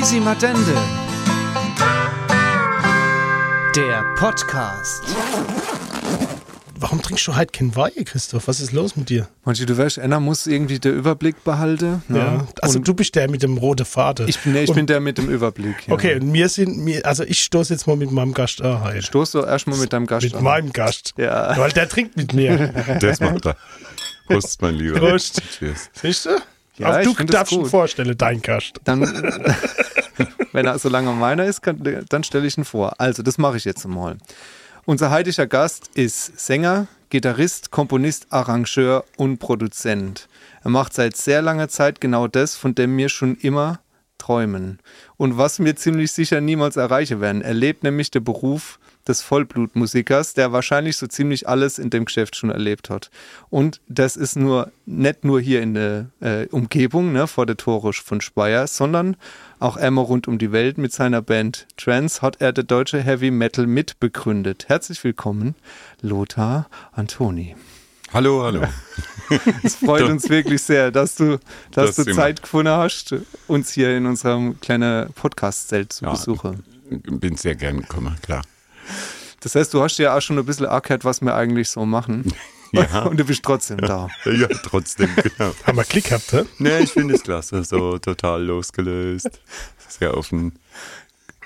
Quisimadende. Der Podcast. Warum trinkst du heute kein Wein, Christoph? Was ist los mit dir? Manche, du weißt, einer muss irgendwie den Überblick behalten. Ne? Also Und du bist der mit dem roten Faden. ich bin, nee, ich Und- bin der mit dem Überblick. Ja. Okay, und wir sind, also ich stoße jetzt mal mit meinem Gast an heute. Stoß doch erstmal mit deinem Gast Mit an. meinem Gast. Ja. Weil der trinkt mit mir. Das macht er. Prost, mein Lieber. Prost. Cheers. Siehst du? Ja, Auch ich du darfst ihn vorstellen, dein Gast. Dann, wenn er so lange meiner ist, kann, dann stelle ich ihn vor. Also, das mache ich jetzt mal. Unser heutiger Gast ist Sänger, Gitarrist, Komponist, Arrangeur und Produzent. Er macht seit sehr langer Zeit genau das, von dem wir schon immer träumen. Und was wir ziemlich sicher niemals erreichen werden. Er lebt nämlich den Beruf des Vollblutmusikers, der wahrscheinlich so ziemlich alles in dem Geschäft schon erlebt hat. Und das ist nur nicht nur hier in der äh, Umgebung, ne, vor der Tore von Speyer, sondern auch einmal rund um die Welt mit seiner Band Trance hat er der deutsche Heavy Metal mitbegründet. Herzlich willkommen, Lothar Antoni. Hallo, hallo. Es freut uns wirklich sehr, dass du, dass Das du. Zeit gefunden hast, uns hier in unserem kleinen Podcast-Zelt zu Ja. besuchen. Bin sehr gern gekommen, klar. Das heißt, du hast ja auch schon ein bisschen erklärt, was wir eigentlich so machen. Ja. Und du bist trotzdem da. Ja, trotzdem, genau. Haben wir Klick gehabt, hä? Nee, ich finde es klasse. So total losgelöst. Sehr offen.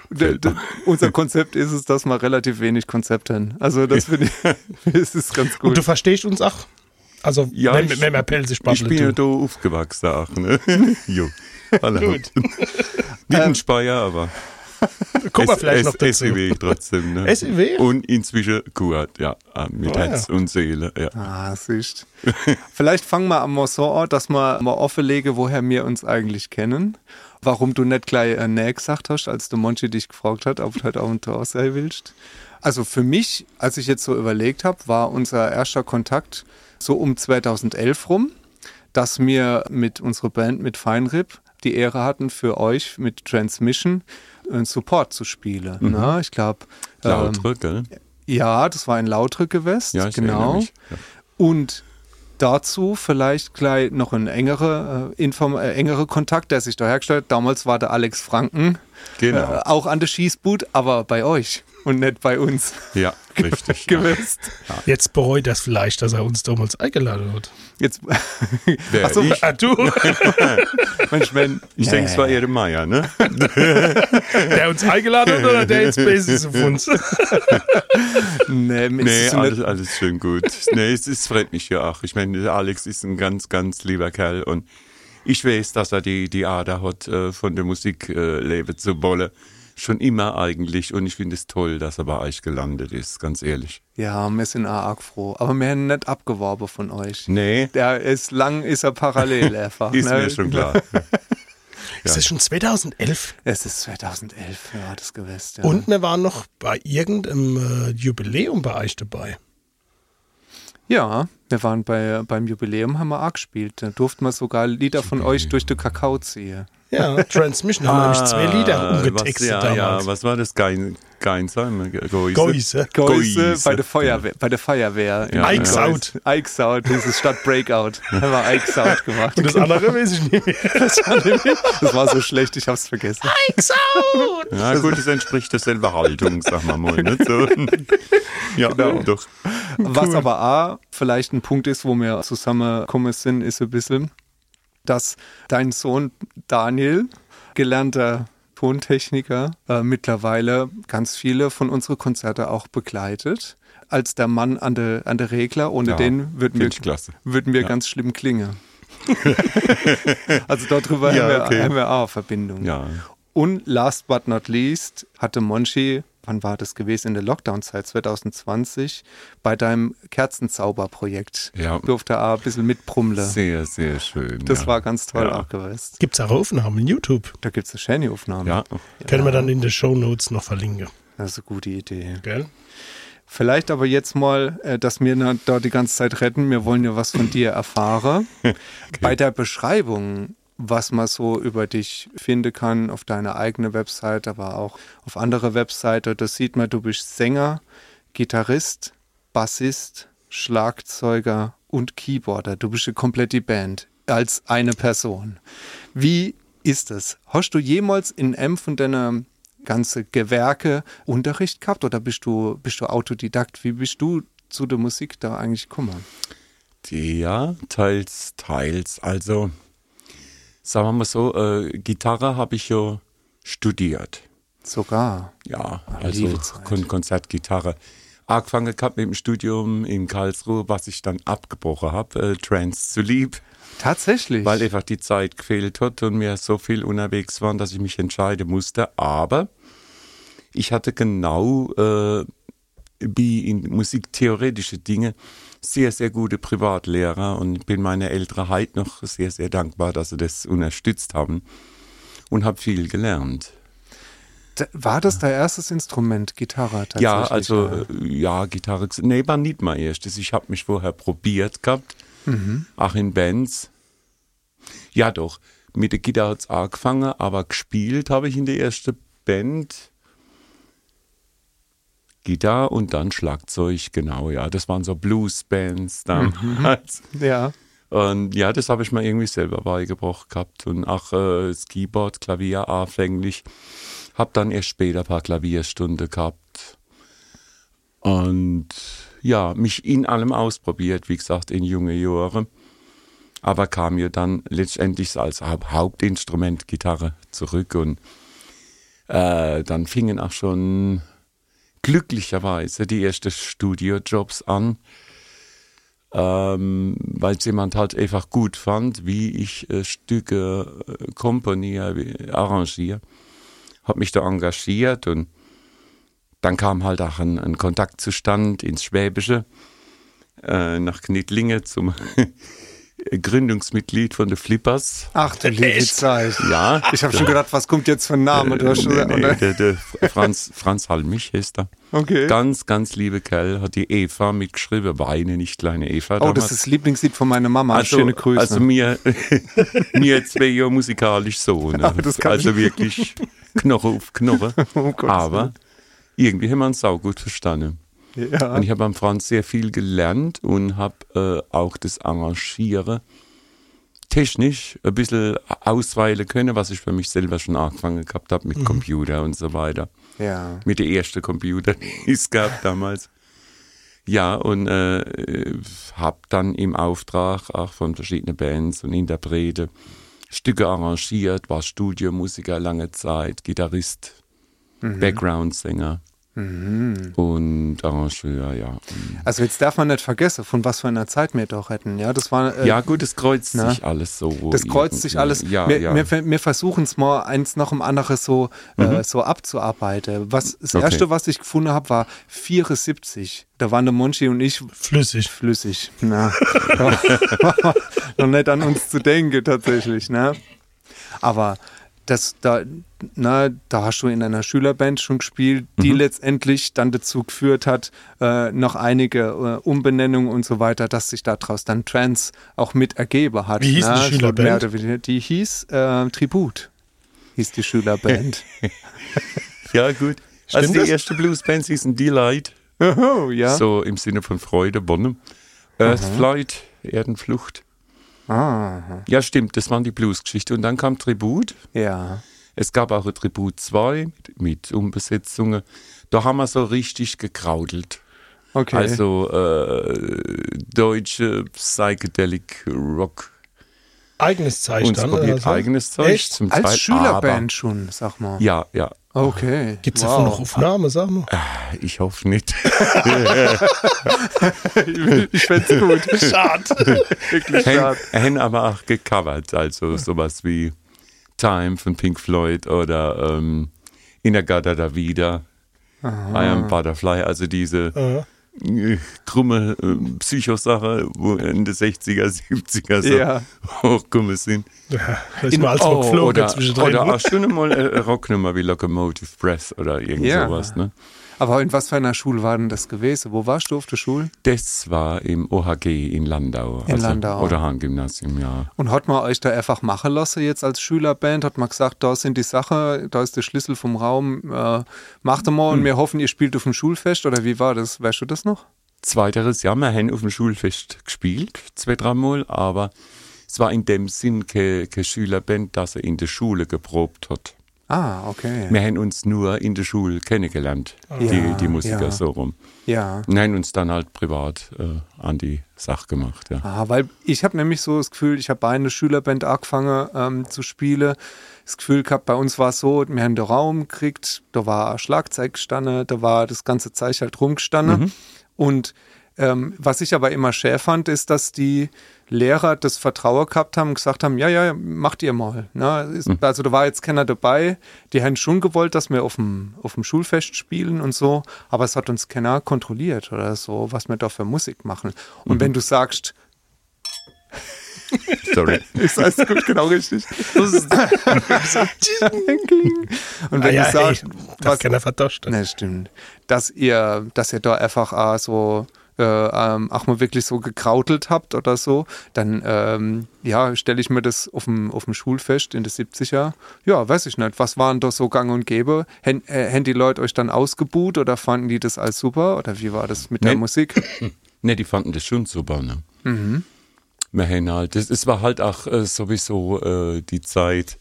D unser Konzept ist es, dass wir relativ wenig Konzept haben. Also das finde ich, das ist ganz Und gut. du verstehst uns auch? Also, Ja, wenn, ich- wenn wir Pelzig Ich bin ja da aufgewachsen auch, ne? Jo. Hallo. Gut. Nicht in Speyer, aber Guck mal vielleicht S- noch dazu. SEW trotzdem, ne? SEW? Und inzwischen Kurat, ja. Ah, Mit Oh, ja. Herz und Seele, ja. Ah, siehst. Vielleicht fangen wir am so an, dass wir mal offenlegen, woher wir uns eigentlich kennen. Warum du nicht gleich äh, nee gesagt hast, als der Monchi dich gefragt hat, ob du heute Abend da sein willst. Also für mich, als ich jetzt so überlegt habe, war unser erster Kontakt so um 2011 rum, dass wir mit unserer Band, mit Feinrib, die Ehre hatten, für euch mit Transmission äh, Support zu spielen. Na, ich glaube, ähm, Lautre, gell? ja, das war in Lautrücke West, Ja, ich genau. Ja. Und dazu vielleicht gleich noch ein engere, äh, Inform äh, engere Kontakt, der sich da hergestellt hat. Damals war der Alex Franken Genau. äh, auch an der Schießbut, aber bei euch und nicht bei uns Ja, richtig. ja. gewusst. Jetzt bereut das vielleicht, dass er uns damals eingeladen hat. Jetzt, Wer, Ach so, ich? Ah, du, Mensch, wenn, Ich denke, es war eher der Meier, ne? der uns eingeladen hat oder der jetzt Basis auf uns? nee, mir Nee, alles, alles schön gut. Nee, es, es freut mich ja auch. Ich meine, Alex ist ein ganz, ganz lieber Kerl und ich weiß, dass er die, die Ader hat, äh, von der Musik äh, leben zu wollen. Schon immer eigentlich und ich finde es toll, dass er bei euch gelandet ist, ganz ehrlich. ja, wir sind auch arg froh, aber wir haben nicht abgeworben von euch. Nee, Der ist lang, ist er parallel einfach. ist ne? mir schon klar. Ist das schon 2011? Es ist 2011, ja, das gewusst. Ja. Und wir waren noch bei irgendeinem äh, Jubiläum bei euch dabei. Ja, wir waren bei, beim Jubiläum, haben wir auch gespielt. Da durften wir sogar Lieder von euch durch den Kakao ziehen. Ja, Transmission haben wir nämlich zwei Lieder Ah, umgetextet was, ja, damals. Ja, was war das? Gein, Geinsheim? Geuse? Geuse. Geuse bei der Feuerwehr, bei der Feuerwehr. Ja, Ike's ja. Out. Ike's Out, das ist statt Breakout. Da haben wir Ike's Out gemacht. Und das andere weiß ich nicht mehr. Das war so schlecht, ich hab's vergessen. Ja, gut, das entspricht derselben Haltung, sagen wir mal. Nicht so. Ja, Genau. doch. Was aber auch vielleicht ein Punkt ist, wo wir zusammengekommen sind, ist ein bisschen, dass dein Sohn Daniel, gelernter Tontechniker, äh, mittlerweile ganz viele von unseren Konzerten auch begleitet. Als der Mann an der an der Regler, ohne Ja, den würden wir, würden wir Ja. ganz schlimm klingen. also darüber Ja, haben, wir, okay. haben wir auch eine Verbindung. Ja. Und last but not least hatte Monchi, wann war das gewesen? In der Lockdown-Zeit 2020, bei deinem Kerzenzauberprojekt. Ja. Durfte er auch ein bisschen mitbrummeln. Sehr, sehr schön. Das ja. war ganz toll Ja. auch gewesen. Gibt es auch Aufnahmen, YouTube. Da gibt es eine schöne Aufnahme. Ja, Können wir dann in den Show Notes noch verlinken. Das ist eine gute Idee. Gell? Vielleicht aber jetzt mal, äh, dass wir da die ganze Zeit retten. Wir wollen ja was von dir erfahren. Bei der Beschreibung, was man so über dich finden kann, auf deiner eigenen Website, aber auch auf andere Webseite, da sieht man, du bist Sänger, Gitarrist, Bassist, Schlagzeuger und Keyboarder. Du bist eine komplette Band als eine Person. Wie ist es. Hast du jemals in einem von deiner ganze Gewerke Unterricht gehabt oder bist du, bist du Autodidakt? Wie bist du zu der Musik da eigentlich gekommen? Ja, teils, teils. Also, sagen wir mal so, äh, Gitarre habe ich ja studiert. Sogar. Ja, Ah, also. Kon Konzertgitarre. Angefangen gehabt mit dem Studium in Karlsruhe, was ich dann abgebrochen habe, äh, Trance zu lieb, Tatsächlich. weil einfach die Zeit gefehlt hat und mir so viel unterwegs waren, dass ich mich entscheiden musste. Aber ich hatte genau äh, wie in musiktheoretische Dinge sehr, sehr gute Privatlehrer und bin meiner Eltern heute noch sehr, sehr dankbar, dass sie das unterstützt haben und habe viel gelernt. War das dein erstes Instrument, Gitarre tatsächlich? Ja, also ja. äh, Gitarre. Nee, war nicht mein erstes. Ich habe mich vorher probiert gehabt. Auch in Bands. Ja, doch. Mit der Gitarre hat's angefangen, aber gespielt habe ich in der ersten Band Gitarre und dann Schlagzeug, genau, ja. Das waren so Blues-Bands damals. Ja. Und ja, das habe ich mir irgendwie selber beigebracht gehabt. Und auch äh, das Keyboard, Klavier anfänglich. Hab dann erst später ein paar Klavierstunden gehabt. Und ja, mich in allem ausprobiert, wie gesagt, in junge Jahren. Aber kam mir dann letztendlich als Haupt- Hauptinstrument Gitarre zurück. Und äh, dann fingen auch schon glücklicherweise die ersten Studiojobs an ähm, weil es jemand halt einfach gut fand, wie ich äh, Stücke äh, komponiere, arrangiere. Habe mich da engagiert und dann kam halt auch ein, ein Kontakt ins Schwäbische, äh, nach Knittlingen zum Gründungsmitglied von den Flippers. Ach du liebe? Zeit. Ja, Ich habe schon gedacht, was kommt jetzt für ein Name? Du hast schon, nee, nee, oder? der, der Franz, Franz Halmich ist er. Okay. Ganz, ganz liebe Kerl, hat die Eva mitgeschrieben, Weine, nicht kleine Eva. oh, damals. das ist das Lieblingslied von meiner Mama. Schöne Grüße. Also mir, mir zwei Jahre musikalisch so. Ne? Kann also ich- wirklich Knochen auf Knochen. Um Gottes Aber irgendwie haben wir uns saugut verstanden. Ja. Und ich habe am Franz sehr viel gelernt und habe äh, auch das Arrangieren technisch ein bisschen ausweilen können, was ich für mich selber schon angefangen gehabt habe mit Computer und so weiter ja. mit der ersten Computer, die es gab damals. Ja, und äh, habe dann im Auftrag auch von verschiedenen Bands und Interpreten Stücke arrangiert, war Studiomusiker lange Zeit, Gitarrist, Background-Sänger und Arrangeur, ja. Also jetzt darf man nicht vergessen, von was für einer Zeit wir doch hätten. Ja, das war. Äh, Ja, gut, es kreuzt na? sich alles so. Das kreuzt sich alles. Ja, wir, ja. wir, wir versuchen es mal eins nach dem anderen so, äh, so abzuarbeiten. Was, das Okay. erste, was ich gefunden habe, war 74. Da waren der Monchi und ich Flüssig. flüssig. Na, noch nicht an uns zu denken tatsächlich. Ne? Aber das, da, na, da hast du in einer Schülerband schon gespielt, die letztendlich dann dazu geführt hat, äh, noch einige äh, Umbenennungen und so weiter, dass sich daraus dann Trans auch mit ergeben hat. Wie hieß die na, so Schülerband? weniger. Die hieß äh, Tribut, hieß die Schülerband. ja, gut. also Stimmt die das? erste Bluesband hieß ein Delight. oh, ja. So im Sinne von Freude, Bonne. Earthflight, Erdenflucht. Ah, Ja, stimmt, das waren die Blues-Geschichte. Und dann kam Tribut. ja. Es gab auch ein Tribut 2 mit, mit Umbesetzungen. Da haben wir so richtig gekraudelt. Okay. Also äh, deutsche Psychedelic Rock Eigenes Zeichen und dann. probiert oder so? eigenes Zeug Echt? zum Als Teil, Schülerband schon, sag mal. Ja, ja. Okay. Gibt es wow. davon noch Aufnahme, sag mal? Ich hoffe nicht. Ich fänd's gut. Schade. Wirklich Hen, schade. hen aber auch gecovert, also sowas wie Time von Pink Floyd oder ähm, Inagada da Vida, I Am Butterfly, also diese äh, krumme äh, Psychosache, wo in den 60er, 70er so Ja. hochgekommen sind. Ja, da ist mal mal geflogen oder, oder auch schon mal äh, Rocknummer wie Locomotive Breath oder irgend Ja. sowas. Ne? Aber in was für einer Schule war denn das gewesen? Wo warst du auf der Schule? Das war im OHG in Landau. In Landau. Oder Hahn-Gymnasium, ja. Und hat man euch da einfach machen lassen jetzt als Schülerband? Hat man gesagt, da sind die Sachen, da ist der Schlüssel vom Raum, äh, macht mal Hm. und wir hoffen, ihr spielt auf dem Schulfest oder wie war das? Weißt du das noch? Zweiteres Jahr, wir haben auf dem Schulfest gespielt, zwei, dreimal, aber Es war in dem Sinn keine keine Schülerband, dass er in der Schule geprobt hat. Ah, okay. Wir haben uns nur in der Schule kennengelernt, die, Ja, die Musiker ja. so rum. Ja. Und haben uns dann halt privat äh, an die Sache gemacht. Ja. Ah, weil ich habe nämlich so das Gefühl, ich habe bei einer Schülerband angefangen ähm, zu spielen. Das Gefühl gehabt, bei uns war es so, wir haben den Raum gekriegt, da war Schlagzeug gestanden, da war das ganze Zeug halt rumgestanden. Und ähm, was ich aber immer schär fand, ist, dass die Lehrer das Vertrauen gehabt haben und gesagt haben, ja, ja, macht ihr mal. Ne? Ist, Also da war jetzt keiner dabei, die haben schon gewollt, dass wir auf dem, auf dem Schulfest spielen und so, aber es hat uns keiner kontrolliert oder so, was wir da für Musik machen. Und wenn du sagst, Sorry. ist alles gut, genau richtig. und wenn Ah, ja, du sagst, ey, darf was, keiner vertauscht. Ne, stimmt. Dass ihr, dass ihr da einfach so äh, ähm, auch mal wirklich so gekrautelt habt oder so, dann ähm, ja, stelle ich mir das auf dem, auf dem Schulfest in den 70er. Ja, weiß ich nicht. Was waren da so gang und gäbe? Haben äh, haben die Leute euch dann ausgebuht oder fanden die das als super? Oder wie war das mit der Nee. Musik? Ne, die fanden das schon super, ne? Wir haben halt, das, es war halt auch äh, sowieso äh, die Zeit,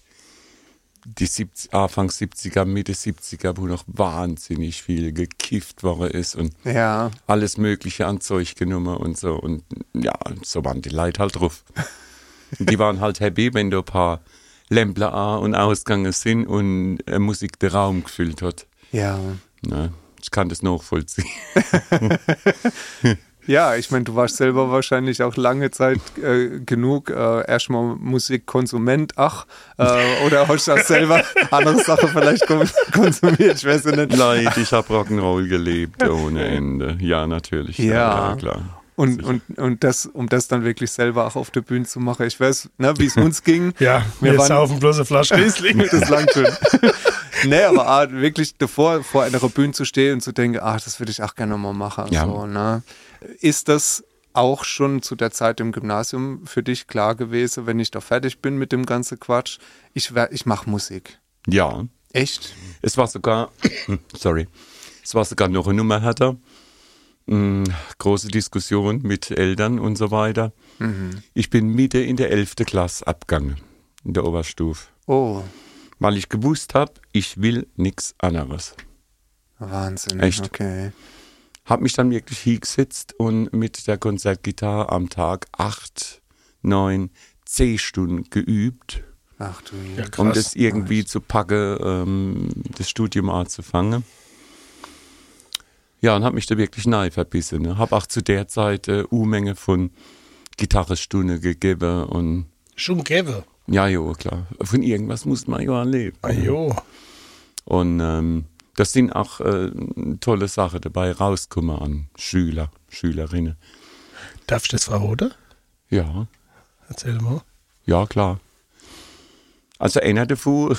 die 70, Anfang 70er, Mitte 70er, wo noch wahnsinnig viel gekifft worden ist und Ja, alles Mögliche an Zeug genommen und so. Und ja, so waren die Leute halt drauf. die waren halt happy, wenn da ein paar Lämpler an- und ausgegangen sind und äh, Musik den Raum gefüllt hat. ja. Ne? Ich kann das nachvollziehen. Ja, ich meine, du warst selber wahrscheinlich auch lange Zeit äh, genug äh, erstmal Musikkonsument, ach, äh, oder hast du auch selber andere Sachen vielleicht kon- konsumiert, ich weiß es nicht. Leid, ich habe Rock'n'Roll gelebt ohne Ende. Ja, natürlich. Ja. klar. Und, und, und das, um das dann wirklich selber auch auf der Bühne zu machen. Ich weiß, ne, wie es uns ging. Ja, wir wir waren saufen bloß eine Flasche Riesling. das langt schon. nee, aber ah, wirklich davor, vor einer Bühne zu stehen und zu denken, ach, das würde ich auch gerne mal machen. Ja. So, ne? Ist das auch schon zu der Zeit im Gymnasium für dich klar gewesen, wenn ich da fertig bin mit dem ganzen Quatsch? Ich, ich mache Musik. Ja, Echt? es war sogar, sorry, es war sogar noch eine Nummer härter. Mm, große Diskussion mit Eltern und so weiter. Ich bin Mitte in der 11. Klasse abgegangen, in der Oberstufe. Oh, Weil ich gewusst habe, ich will nichts anderes. Wahnsinn. Echt? Okay. Hab mich dann wirklich hingesetzt und mit der Konzertgitarre am Tag acht, neun, zehn Stunden geübt, Ach du Ja, krass. um das irgendwie zu packen, ähm, das Studium anzufangen. Ja, und hab mich da wirklich nahe verbissen. Ne? Hab auch zu der Zeit äh, U-Menge von Gitarrestunde gegeben und Schon gäbe. ja, jo, klar. Von irgendwas muss man ja leben. Ah, jo. Und ähm, das sind auch äh, tolle Sachen dabei rauskommen an Schüler, Schülerinnen. Darf ich das verraten? Ja, Erzähl mal. ja, klar. Also einer davon,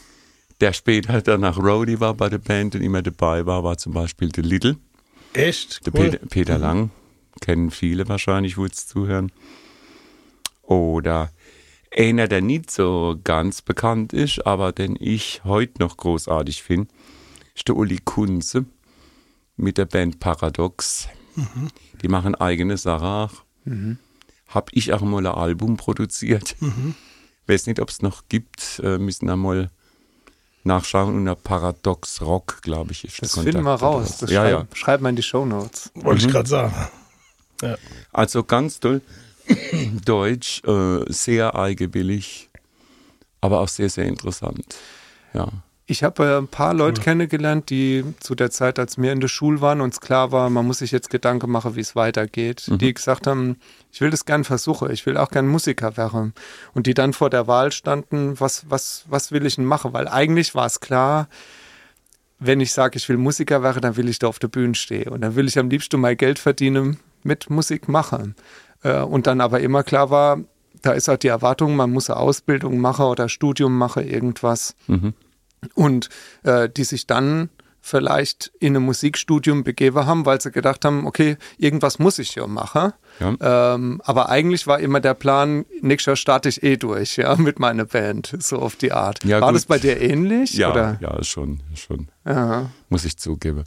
der später dann nach Rody war bei der Band und immer dabei war, war zum Beispiel der Little, Echt? der Cool. Peter, Peter Lang. Kennen viele wahrscheinlich, wo es zuhören. Oder einer, der nicht so ganz bekannt ist, aber den ich heute noch großartig finde, ist der Uli Kunze mit der Band Paradox. Die machen eigene Sache auch. Hab ich auch mal ein Album produziert. Weiß nicht, ob es noch gibt. Äh, müssen wir mal nachschauen. Unter Paradox Rock, glaube ich, ist Das der finden wir raus. Das ja, schreib, ja. schreib mal in die Shownotes. Wollte Mhm. ich gerade sagen. Also ganz toll. Deutsch, äh, sehr eigenwillig, aber auch sehr, sehr interessant. Ja. Ich habe äh, ein paar Leute kennengelernt, die zu der Zeit, als wir in der Schule waren, uns klar war, man muss sich jetzt Gedanken machen, wie es weitergeht. Die gesagt haben, ich will das gern versuchen, ich will auch gern Musiker werden. Und die dann vor der Wahl standen, was, was, was will ich denn machen? Weil eigentlich war es klar, wenn ich sage, ich will Musiker werden, dann will ich da auf der Bühne stehen. Und dann will ich am liebsten mein Geld verdienen mit Musik machen. Äh, und dann aber immer klar war, da ist halt die Erwartung, man muss eine Ausbildung machen oder Studium machen, irgendwas und äh, die sich dann vielleicht in ein Musikstudium begeben haben, weil sie gedacht haben, okay, irgendwas muss ich ja machen. Ja. Ähm, aber eigentlich war immer der Plan, nächstes Jahr starte ich eh durch, ja, mit meiner Band, so auf die Art. Ja, war gut. das bei dir ähnlich? Ja, Oder? ja, schon, schon, Ja. muss ich zugeben.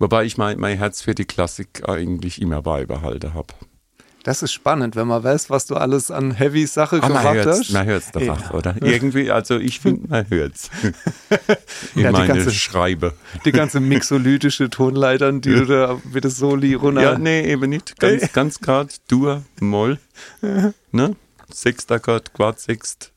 Wobei ich mein, mein Herz für die Klassik eigentlich immer beibehalten habe. Das ist spannend, wenn man weiß, was du alles an Heavy Sache Ah, man gemacht hört's, hast. man hört's doch Ja. auch, oder? Irgendwie, also ich finde, man hört's. In Ja, die meine ganze- Schreibe. Die ganze mixolytische Tonleitern, die du da mit der Soli runter. Ja, nee, eben nicht. Ganz, ganz grad Dur, Moll. Ne? Sechstakkord, Quad-Sext,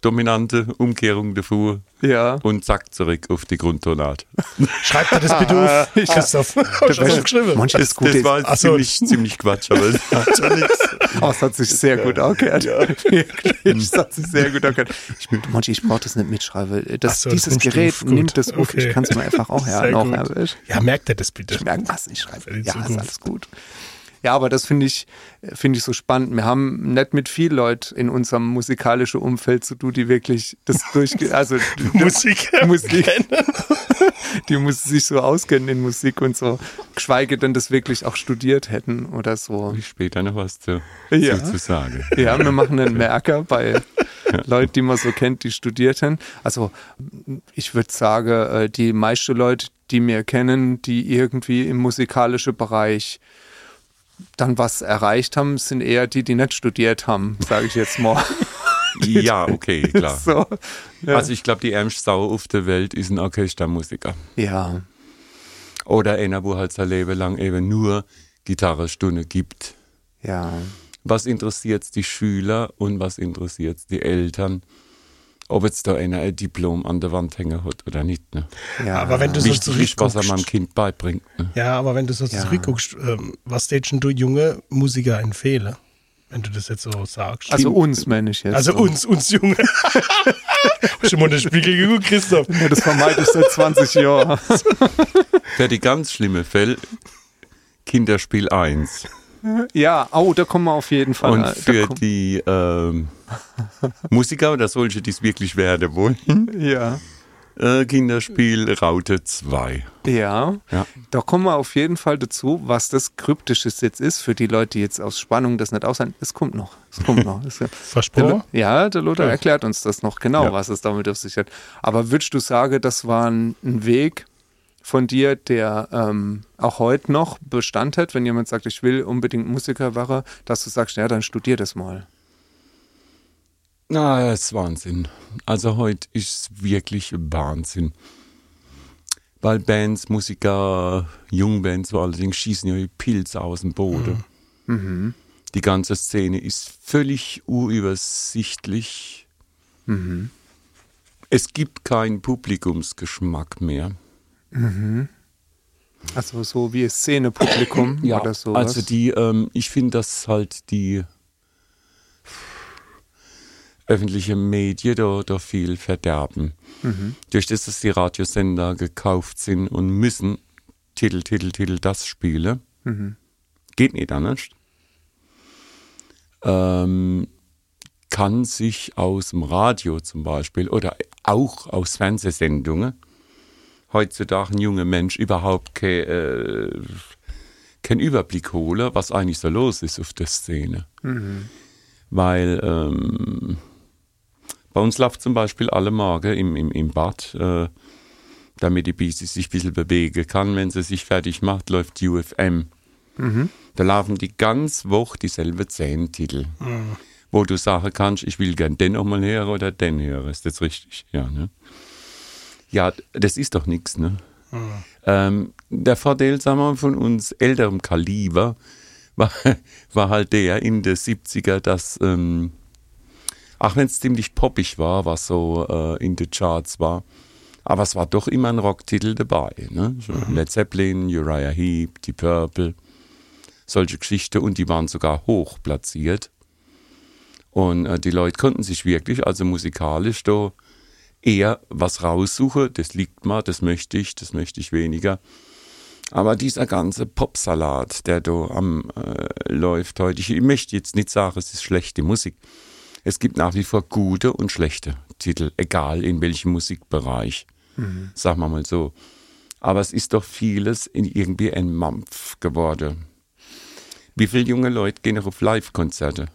dominante Umkehrung davor ja. und zack zurück auf die Grundtonart. Schreib dir das bitte auf, Christoph. Hast du das geschrieben? Manchmal Das, ist gut. das war so. ziemlich, ziemlich Quatsch, aber das hat schon nichts. Oh, es hat sich sehr gut angehört. Wirklich, hat sich sehr gut angehört. Ich, Monchi, ich brauche das nicht mitschreiben. Das, Ach so, das dieses du Gerät nimmt das auf. Okay. Ich kann es mir einfach auch her. Ja, merkt er das bitte. Ich merke, was ich schreibe. Ja, ist alles gut. Ja, aber das finde ich, finde ich so spannend. Wir haben nicht mit viel Leuten in unserem musikalischen Umfeld zu tun, die wirklich das durchge... Also Musik. Musik. die muss sich so auskennen in Musik und so. Geschweige denn das wirklich auch studiert hätten oder so. Später noch was zu, Ja. zu, zu sagen. Ja, wir machen einen Merker bei Leuten, die man so kennt, die studiert haben. Also ich würde sagen, äh, die meisten Leute, die wir kennen, die irgendwie im musikalischen Bereich dann was erreicht haben, sind eher die, die nicht studiert haben, sage ich jetzt mal. Ja, okay, klar. so. Ja. Also ich glaube, die ärmste Sau auf der Welt ist ein Orchestermusiker. ja, Oder einer, wo halt sein Leben lang eben nur Gitarrestunde gibt. ja. Was interessiert die Schüler und was interessiert die Eltern? Ob jetzt da einer ein Diplom an der Wand hängen hat oder nicht. Ne? ja. Aber wenn du so Wichtig ist, was er zurückguckst. meinem Kind beibringt. Ne? Ja, aber wenn du so Ja. zurückguckst, ähm, was tätst denn du junge Musiker empfehlen? Wenn du das jetzt so sagst. also uns meine ich jetzt. Also uns, uns Junge. Hast du mal in den Spiegel geguckt, Christoph? Ja, das vermeide ich seit 20 Jahren. Für die ganz schlimme Fälle Kinderspiel 1. Ja, oh, da kommen wir auf jeden Fall. Und für die ähm, Musiker oder solche, die es wirklich werden wollen, ja. äh, Kinderspiel Raute 2. Ja, Ja. da kommen wir auf jeden Fall dazu, was das Kryptisches jetzt ist für die Leute, die jetzt aus Spannung das nicht aushalten. Es kommt noch. Es kommt noch. Es- Versprochen? Ja, der Lothar Ja. erklärt uns das noch genau, Ja. was es damit auf sich hat. Aber würdest du sagen, das war ein, ein Weg von dir, der ähm, auch heute noch Bestand hat, wenn jemand sagt, ich will unbedingt Musiker werden, dass du sagst, ja, dann studier das mal. Na, das ist Wahnsinn. Also heute ist es wirklich Wahnsinn. Weil Bands, Musiker, Jungbands vor allen Dingen schießen ja wie Pilze aus dem Boden. Die ganze Szene ist völlig unübersichtlich. Es gibt keinen Publikumsgeschmack mehr. Also so wie Szenepublikum oder so. Also die, ähm, ich finde, dass halt die öffentliche Medien da, da viel verderben. Durch das, dass die Radiosender gekauft sind und müssen Titel, Titel, Titel das spielen. Geht nicht anders. Ähm, kann sich aus dem Radio zum Beispiel oder auch aus Fernsehsendungen heutzutage ein junger Mensch überhaupt kein, äh, keinen Überblick holen, was eigentlich so los ist auf der Szene. Weil ähm, bei uns läuft zum Beispiel alle Morgen im, im, im Bad, äh, damit die Bisi sich ein bisschen bewegen kann. Wenn sie sich fertig macht, läuft UFM. Da laufen die ganz Woche dieselben zehn Titel. Wo du sagen kannst, ich will gern den nochmal hören oder den hören. Ist das richtig? Ja, ne? Ja, das ist doch nichts, ne? Ähm, der Vorteil, sagen wir, von uns älterem Kaliber war, war halt der in den 70er, dass, ähm, auch wenn es ziemlich poppig war, was so äh, in den Charts war, aber es war doch immer ein Rocktitel dabei. Ne? So Led Zeppelin, Uriah Heep, Die Purple, solche Geschichten und die waren sogar hoch platziert. Und äh, die Leute konnten sich wirklich, also musikalisch, da eher was raussuchen. Das liegt mal, das möchte ich, das möchte ich weniger. Aber dieser ganze Popsalat, der da am äh, läuft heute, ich möchte jetzt nicht sagen, es ist schlechte Musik. Es gibt nach wie vor gute und schlechte Titel, egal in welchem Musikbereich. Sagen wir mal so. Aber es ist doch vieles in irgendwie ein Mampf geworden. Wie viele junge Leute gehen noch auf Live-Konzerte?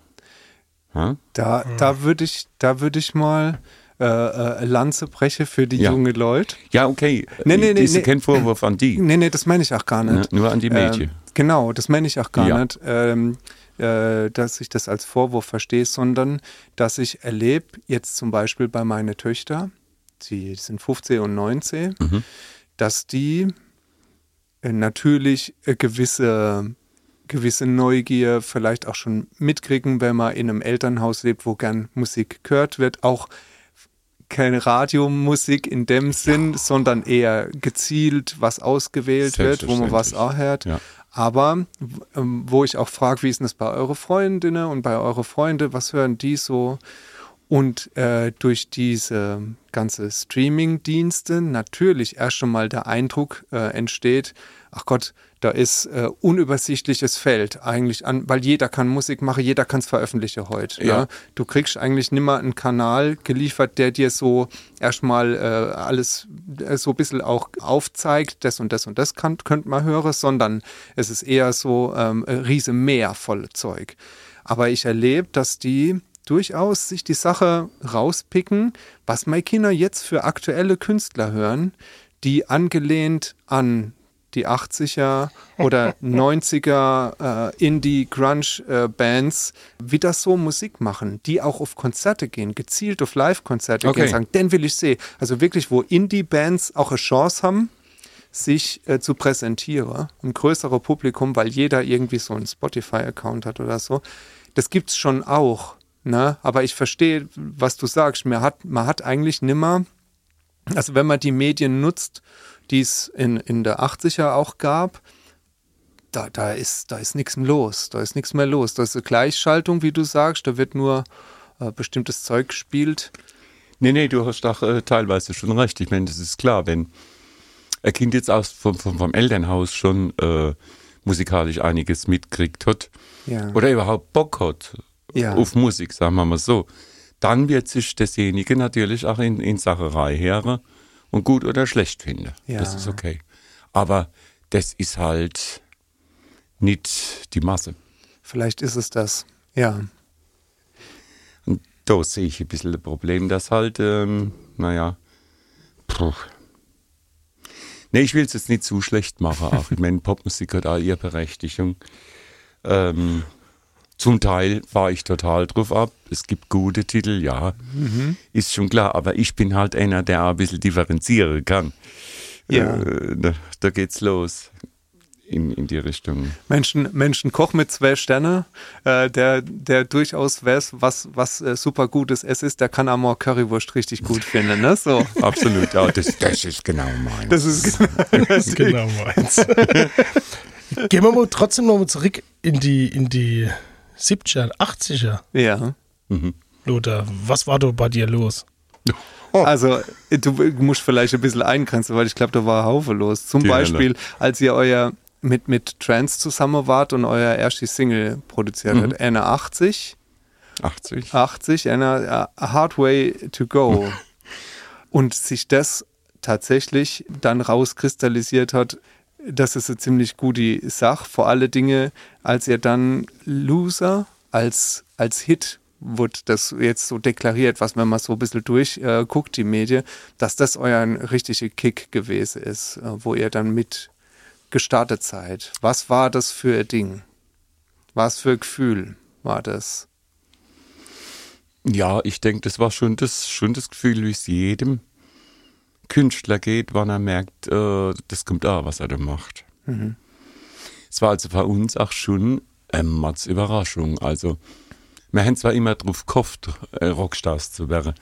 Da, da würde ich, da würde ich mal äh, äh, Lanze brechen für die Ja. jungen Leute. Ja, okay. Nee, nee, nee, das ist nee. kein Vorwurf an die. Nee, nee, das meine ich auch gar nicht. Ne? Nur an die Mädchen. Ähm, genau, das meine ich auch gar Ja. nicht. Ähm, äh, dass ich das als Vorwurf verstehe, sondern dass ich erlebe, jetzt zum Beispiel bei meinen Töchtern, die sind 15 und 19, dass die äh, natürlich äh, gewisse, gewisse Neugier vielleicht auch schon mitkriegen, wenn man in einem Elternhaus lebt, wo gern Musik gehört wird, auch keine Radiomusik in dem Sinn, sondern eher gezielt was ausgewählt wird, wo man was auch hört. Ja. Aber ähm, wo ich auch frage, wie ist denn das bei euren Freundinnen und bei euren Freunden, was hören die so? Und äh, durch diese ganze Streaming-Dienste natürlich erst schon mal der Eindruck äh, entsteht, ach Gott, da ist äh, unübersichtliches Feld eigentlich an, weil jeder kann Musik machen, jeder kann es veröffentlichen heute. Ja. Ne? Du kriegst eigentlich nimmer einen Kanal geliefert, der dir so erstmal äh, alles äh, so ein bisschen auch aufzeigt, das und das und das kann, könnt man hören, sondern es ist eher so ähm, ein riese Meer voll Zeug. Aber ich erlebe, dass die durchaus sich die Sache rauspicken, was meine Kinder jetzt für aktuelle Künstler hören, die angelehnt an die 80er oder 90er äh, Indie-Grunge-Bands, wie das so Musik machen, die auch auf Konzerte gehen, gezielt auf Live-Konzerte Okay. gehen, sagen, den will ich sehen. Also wirklich, wo Indie-Bands auch eine Chance haben, sich äh, zu präsentieren, ein größeres Publikum, weil jeder irgendwie so einen Spotify-Account hat oder so. Das gibt's schon auch. Ne? Aber ich verstehe, was du sagst. Mir hat, man hat eigentlich nimmer, also wenn man die Medien nutzt, die es in, in der 80er auch gab, da, da ist, da ist nichts los. Da ist nichts mehr los. Da ist eine Gleichschaltung, wie du sagst. Da wird nur äh, bestimmtes Zeug gespielt. Nee, nee, du hast doch äh, teilweise schon recht. Ich meine, das ist klar, wenn ein Kind jetzt aus vom, vom, vom Elternhaus schon äh, musikalisch einiges mitkriegt hat Ja. oder überhaupt Bock hat Ja. auf Musik, sagen wir mal so, dann wird sich dasjenige natürlich auch in, in Sacherei hören und gut oder schlecht finden. Ja. Das ist okay. Aber das ist halt nicht die Masse. Vielleicht ist es das. Ja. Und da sehe ich ein bisschen das Problem, dass halt, ähm, naja, puh. Nee, ich will es jetzt nicht zu schlecht machen. Auch. Ich meine, Popmusik hat auch ihre Berechtigung. Ähm, zum Teil war ich total drauf ab. Es gibt gute Titel, ja, ist schon klar. Aber ich bin halt einer, der auch ein bisschen differenzieren kann. Ja. Äh, da, da geht's los in, in die Richtung. Menschen, Menschen Koch mit zwei Sterne, äh, der, der durchaus weiß, was, was äh, super gutes Essen ist, der kann Amor Currywurst richtig gut finden, ne? So. Absolut, ja, das, das ist genau meins. Das ist das Genau meins. Gehen wir mal trotzdem noch mal zurück in die, in die 70er, 80er. Ja. Lothar, was war da bei dir los? Also, du musst vielleicht ein bisschen eingrenzen, weil ich glaube, da war ein Haufe los. Zum Die Beispiel, als ihr euer mit, mit Trance zusammen wart und euer erste Single produziert habt, Anna 80. 80. 80, einer A Hard Way to Go. und sich das tatsächlich dann rauskristallisiert hat, das ist eine ziemlich gute Sache. Vor alle Dinge, als ihr dann Loser als, als Hit wurde das jetzt so deklariert, was wenn man so ein bisschen durchguckt, äh, die Medien, dass das euer richtiger Kick gewesen ist, äh, wo ihr dann mit gestartet seid. Was war das für ein Ding? Was für ein Gefühl war das? Ja, ich denke, das war schon das, schon das Gefühl, wie es jedem Künstler geht, wann er merkt, äh, das kommt da, was er da macht. Es war also bei uns auch schon eine Mats Überraschung. Also, wir haben zwar immer drauf gehofft, äh, Rockstars zu werden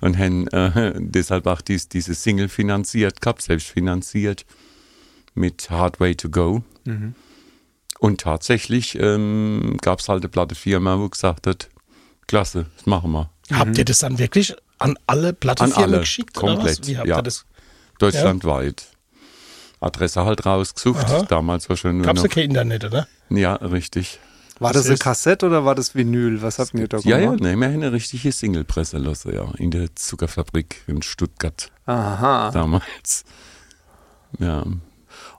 und haben äh, deshalb auch dies, diese Single finanziert gehabt, selbst finanziert mit Hard Way to Go. Und tatsächlich ähm, gab es halt eine Plattefirma, wo gesagt hat, klasse, das machen wir. Habt ihr das dann wirklich an alle Plattenfirmen An alle, geschickt? Oder komplett, was? Wie habt ja. Deutschlandweit. Adresse halt rausgesucht. Aha. Damals war schon nur Gab's ja noch. kein Internet, oder? Ja, richtig. War Das das eine ist- Kassette oder war das Vinyl? Was habt ihr da Ja, ja, gemacht? ne, wir haben eine richtige Singlepresse lassen, ja. In der Zuckerfabrik in Stuttgart Aha. damals. Ja.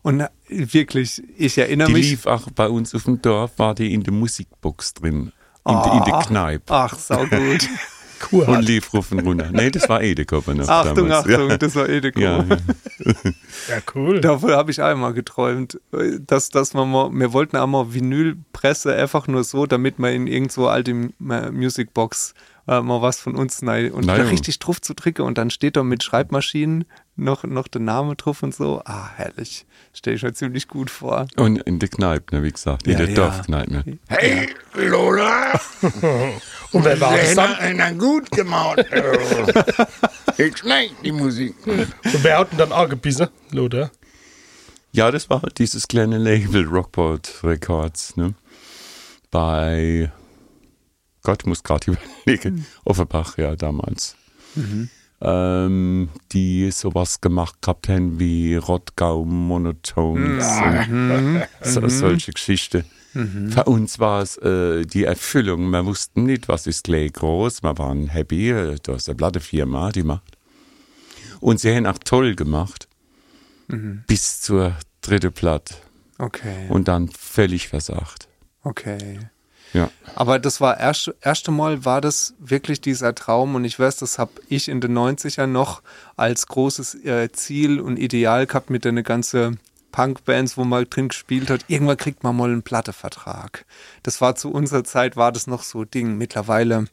Und äh, wirklich, ich erinnere Die mich. lief auch bei uns auf dem Dorf, war die in der Musikbox drin. In, der in der Ah. Kneipe. Ach, sau gut. Kur und lief rufen runter. Nee, das war Edeka noch Achtung, damals. Achtung, Ja. das war Edeko. Ja, Ja, cool. Dafür habe ich einmal geträumt, dass, dass man mal, wir wollten einmal Vinylpresse einfach nur so, damit man in irgendwo alte Musicbox äh, mal was von uns rein und ja. richtig drauf zu drücken und dann steht da mit Schreibmaschinen noch, noch der Name drauf und so. Ah, herrlich. Stelle ich mir ziemlich gut vor. Und in der Kneipe, ne, wie gesagt, in Ja, der ja. Dorfkneipe. Ne. Hey, Lola, Und wer war das dann? einer, gut gemacht. Nicht schlecht, die Musik. Und wer hat denn dann angebissen? Lothar? Ja, das war halt dieses kleine Label Rockport Records, ne? Bei Gott muss gerade überlegen, Offenbach, ja, damals. Ähm, die sowas gemacht gehabt haben wie Rottgau Monotones und so, solche Geschichten. Für uns war es äh, die Erfüllung. Wir wussten nicht, was ist gleich groß. Wir waren happy. äh, Da ist eine Plattefirma, die macht. Und sie haben auch toll gemacht. Bis zur dritte Platte. Okay. Und dann völlig versagt. Okay. Ja. Aber das war erst, erste Mal war das wirklich dieser Traum und ich weiß, das habe ich in den 90ern noch als großes äh, Ziel und Ideal gehabt mit den ganzen Punkbands, wo man drin gespielt hat. Irgendwann kriegt man mal einen Plattevertrag. Das war zu unserer Zeit, war das noch so Ding. Mittlerweile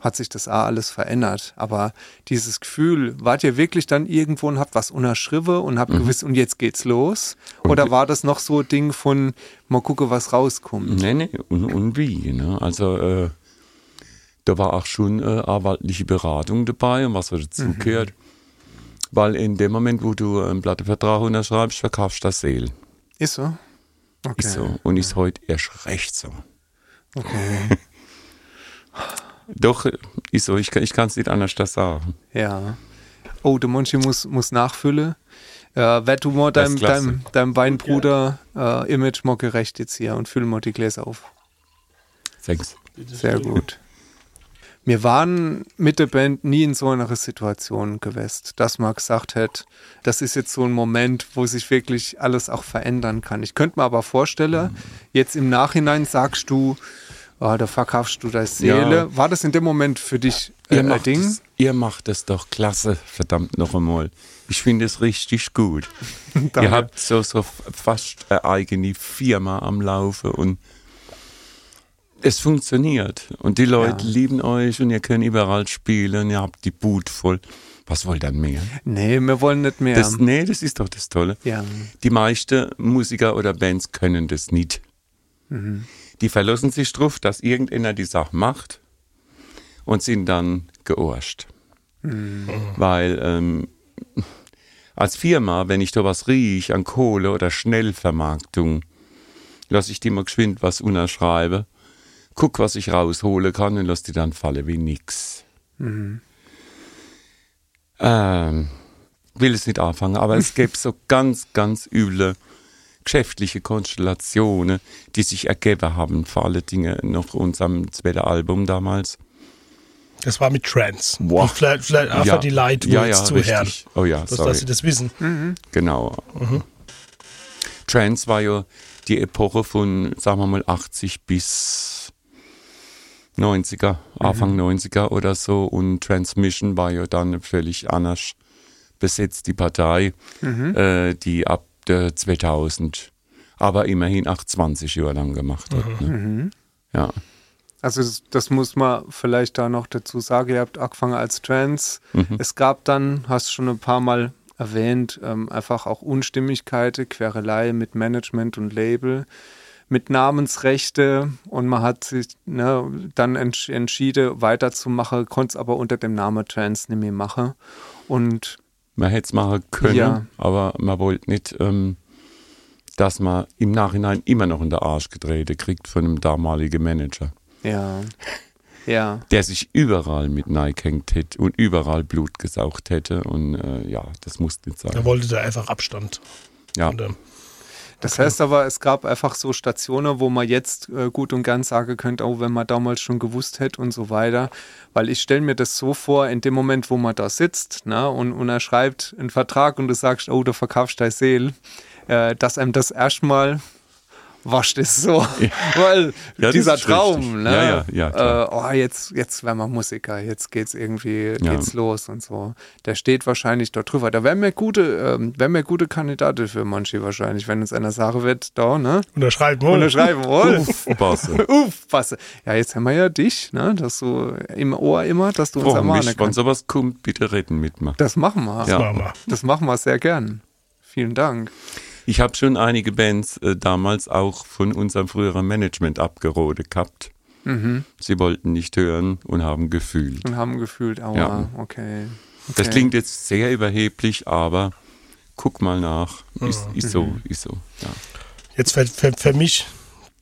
hat sich das auch alles verändert. Aber dieses Gefühl, wart ihr wirklich dann irgendwo und habt was unterschrieben und habt gewiss, und jetzt geht's los? Oder war das noch so ein Ding von, mal gucken, was rauskommt? Nee, nee, und, und wie. Ne? Also, äh, da war auch schon äh, anwaltliche Beratung dabei und was so dazugehört. Weil in dem Moment, wo du einen Plattenvertrag unterschreibst, verkaufst du das Seele. Ist so? Okay. Ist so. Und ist heute erst recht so. Okay. Doch, ist so. Ich, kann- ich kann es nicht anders das sagen. Ja. Oh, der Monchi muss, muss nachfüllen. Äh, werd du mal deinem, deinem, deinem Weinbruder äh, Image mal gerecht jetzt hier und fülle mal die Gläser auf. Sechs. Sehr gut. Wir waren mit der Band nie in so einer Situation gewesen, dass man gesagt hätte, das ist jetzt so ein Moment, wo sich wirklich alles auch verändern kann. Ich könnte mir aber vorstellen, jetzt im Nachhinein sagst du, oh, da verkaufst du deine Seele. Ja. War das in dem Moment für dich äh, Ihr ein macht, Ding? es, ihr macht es doch klasse, verdammt noch einmal. Ich finde es richtig gut. Ihr habt so, so fast eine eigene Firma am Laufe und es funktioniert. Und die Leute Ja. lieben euch und ihr könnt überall spielen, ihr habt die Boot voll. Was wollt ihr mehr? Nee, wir wollen nicht mehr. Das, nee, das ist doch das Tolle. ja. Die meisten Musiker oder Bands können das nicht. Die verlassen sich drauf, dass irgendeiner die Sache macht und sind dann georscht. Weil ähm, als Firma, wenn ich da was riech an Kohle oder Schnellvermarktung, lasse ich die mal geschwind was unterschreiben, guck, was ich raushole kann und lass die dann fallen wie nix. Ähm, will es nicht anfangen, aber es gibt so ganz, ganz üble geschäftliche Konstellationen, die sich ergeben haben, vor allen Dingen nach unserem zweiten Album damals. Das war mit Trance. Boah. Und vielleicht, vielleicht einfach Ja. die Leute, Ja, ja, zuhören. richtig. Oh ja, dass, sorry. dass sie das wissen. Genau. Trance war ja die Epoche von, sagen wir mal, 80 bis 90er, Anfang 90er oder so. Und Transmission war ja dann völlig anders besetzt, die Partei, äh, die ab der 2000, aber immerhin 28 Jahre lang gemacht hat. Ne? Ja. Also das, das muss man vielleicht da noch dazu sagen. Ihr habt angefangen als Trans. Mhm. Es gab dann, hast schon ein paar Mal erwähnt, ähm, einfach auch Unstimmigkeiten, Querelei mit Management und Label, mit Namensrechte und man hat sich ne, dann entsch entschieden, weiterzumachen, konnte es aber unter dem Namen Trans nicht mehr machen. Und Man hätte es machen können, Ja. aber man wollte nicht, ähm, dass man im Nachhinein immer noch in der Arsch gedreht kriegt von einem damaligen Manager, ja, ja, der sich überall mit neigehängt hätte und überall Blut gesaugt hätte. Und äh, ja, das muss nicht Da sein. wollte der einfach Abstand. Ja. Und, ähm, Das heißt aber, es gab einfach so Stationen, wo man jetzt äh, gut und ganz sagen könnte, oh, wenn man damals schon gewusst hätte und so weiter. Weil ich stelle mir das so vor, in dem Moment, wo man da sitzt ne, und, und er schreibt einen Vertrag und du sagst, oh, du verkaufst deine Seele, äh, dass einem das erstmal wascht es so. Weil Ja, das dieser Traum, ne? Ja, ja, ja. Äh, oh, jetzt, jetzt werden wir Musiker, jetzt geht's irgendwie, Ja. geht's los und so. Der steht wahrscheinlich dort drüber. Da wären wir gute, ähm, wären wir gute Kandidaten für Monchi wahrscheinlich, wenn uns einer sagen wird, da, ne? Unterschreiben. oder? Unterschreiben, wohl. Passe. Uff, was. Ja, jetzt haben wir ja dich, ne? Dass du im Ohr immer, dass du uns ermahnen nicht? Wenn kannst. sowas kommt, bitte reden mitmachen. Das machen wir. Ja. Machen wir. Das machen wir sehr gern. Vielen Dank. Ich habe schon einige Bands äh, damals auch von unserem früheren Management abgerodet gehabt. Mhm. Sie wollten nicht hören und haben gefühlt. Und haben gefühlt, aua, Ja. okay. Das Okay. klingt jetzt sehr überheblich, aber guck mal nach. Ist, ist so, Mhm. ist so. Ja. Jetzt für, für, für mich,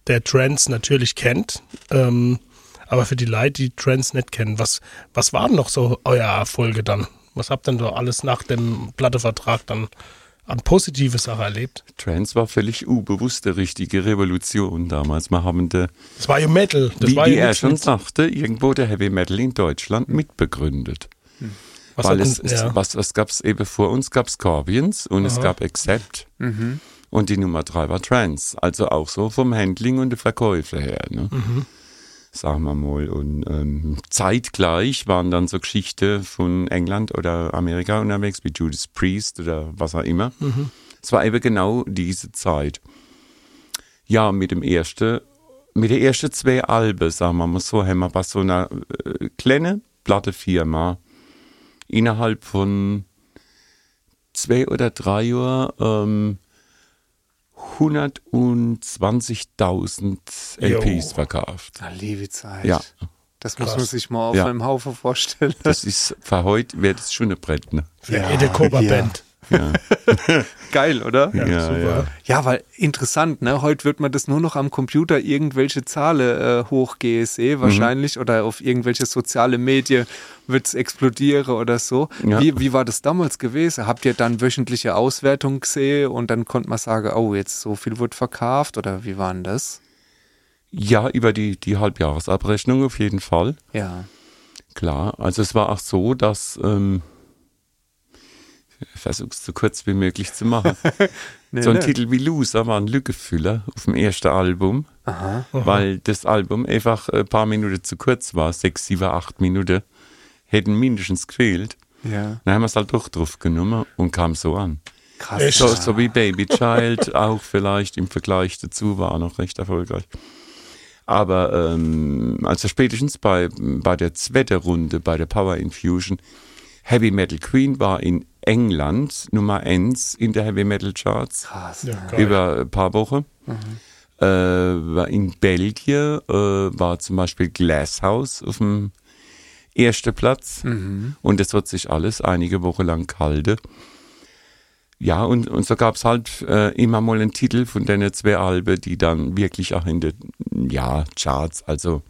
der Trends natürlich kennt, ähm, aber für die Leute, die Trends nicht kennen, was, was war denn noch so euer Erfolge dann? Was habt denn da alles nach dem Plattevertrag dann an positive Sachen erlebt? Trance war völlig unbewusste richtige Revolution damals. Wir haben de, Das war ja Metal. Das wie, war wie ja er schon mit- sagte, irgendwo der Heavy Metal in Deutschland mitbegründet. was Weil es, denn- es ja. was, was gab es eben vor uns? gab Scorpions und es Aha. gab Accept. Mhm. Und die Nummer drei war Trans. Also auch so vom Handling und der Verkäufe her. Ne? Mhm. Sagen wir mal. Und ähm, zeitgleich waren dann so Geschichten von England oder Amerika unterwegs, wie Judas Priest oder was auch immer. Mhm. Es war eben genau diese Zeit. Ja, mit dem ersten, mit den ersten zwei Alben, sagen wir mal so, haben wir bei so einer äh, kleinen Plattefirma innerhalb von zwei oder drei Jahren ähm, 120.000 Jo. LPs verkauft. Ah, liebe Zeit. Ja, Das muss Krass. man sich mal auf Ja. einem Haufen vorstellen. das ist für heute wäre das schon eine Brett, ne? Für Ja, Ede Cobra ja. Geil, oder? Ja, ja, super. ja. Ja, weil interessant, ne? Heute wird man das nur noch am Computer irgendwelche Zahlen äh, hochgehen, wahrscheinlich, oder auf irgendwelche soziale Medien wird es explodieren oder so. Ja. Wie, wie war das damals gewesen? Habt ihr dann wöchentliche Auswertung gesehen und dann konnte man sagen, oh, jetzt so viel wird verkauft oder wie war denn das? ja, über die, die Halbjahresabrechnung auf jeden Fall. Ja. Klar, also es war auch so, dass ähm, ich versuch's so kurz wie möglich zu machen. Nee, so ein nee. Titel wie Loser war ein Lückenfüller auf dem ersten Album, Aha. weil das Album einfach ein paar Minuten zu kurz war, sechs, sieben, acht Minuten, hätten mindestens gefehlt. Ja. Dann haben wir es halt doch drauf genommen und kam so an. Krass. So, so wie Baby Child auch vielleicht im Vergleich dazu war noch recht erfolgreich. Aber ähm, also spätestens bei, bei der zweiten Runde, bei der Power Infusion, Heavy Metal Queen war in England Nummer 1 in der Heavy Metal Charts Krass. Ja, über ein paar Wochen. Äh, war in Belgien äh, war zum Beispiel Glasshouse auf dem ersten Platz. Und das wird sich alles einige Wochen lang gehalten. Ja, und, und so gab es halt äh, immer mal einen Titel von den zwei Alben, die dann wirklich auch in den ja, Charts, also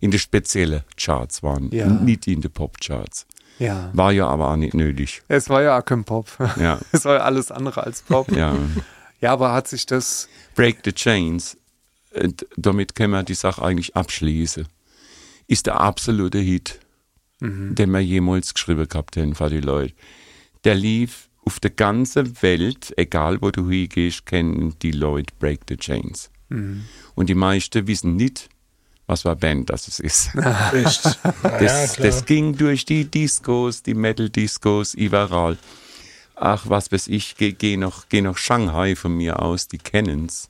in den speziellen Charts waren, Ja. nicht in den Pop-Charts. Ja. War ja aber auch nicht nötig. Es war ja auch kein Pop. Ja, Es war ja alles andere als Pop. ja. Ja, aber hat sich das. Break the Chains, äh, damit können wir die Sache eigentlich abschließen, ist der absolute Hit, den wir jemals geschrieben gehabt haben für die Leute. Der lief auf der ganzen Welt, egal wo du hingehst, kennen die Leute Break the Chains. Und die meisten wissen nicht, was eine Band das es ist. Echt? Ja, Das, das ging durch die Discos, die Metal-Discos, überall. Ach, was weiß ich, geh, geh, noch, geh noch Shanghai von mir aus, die kennen's.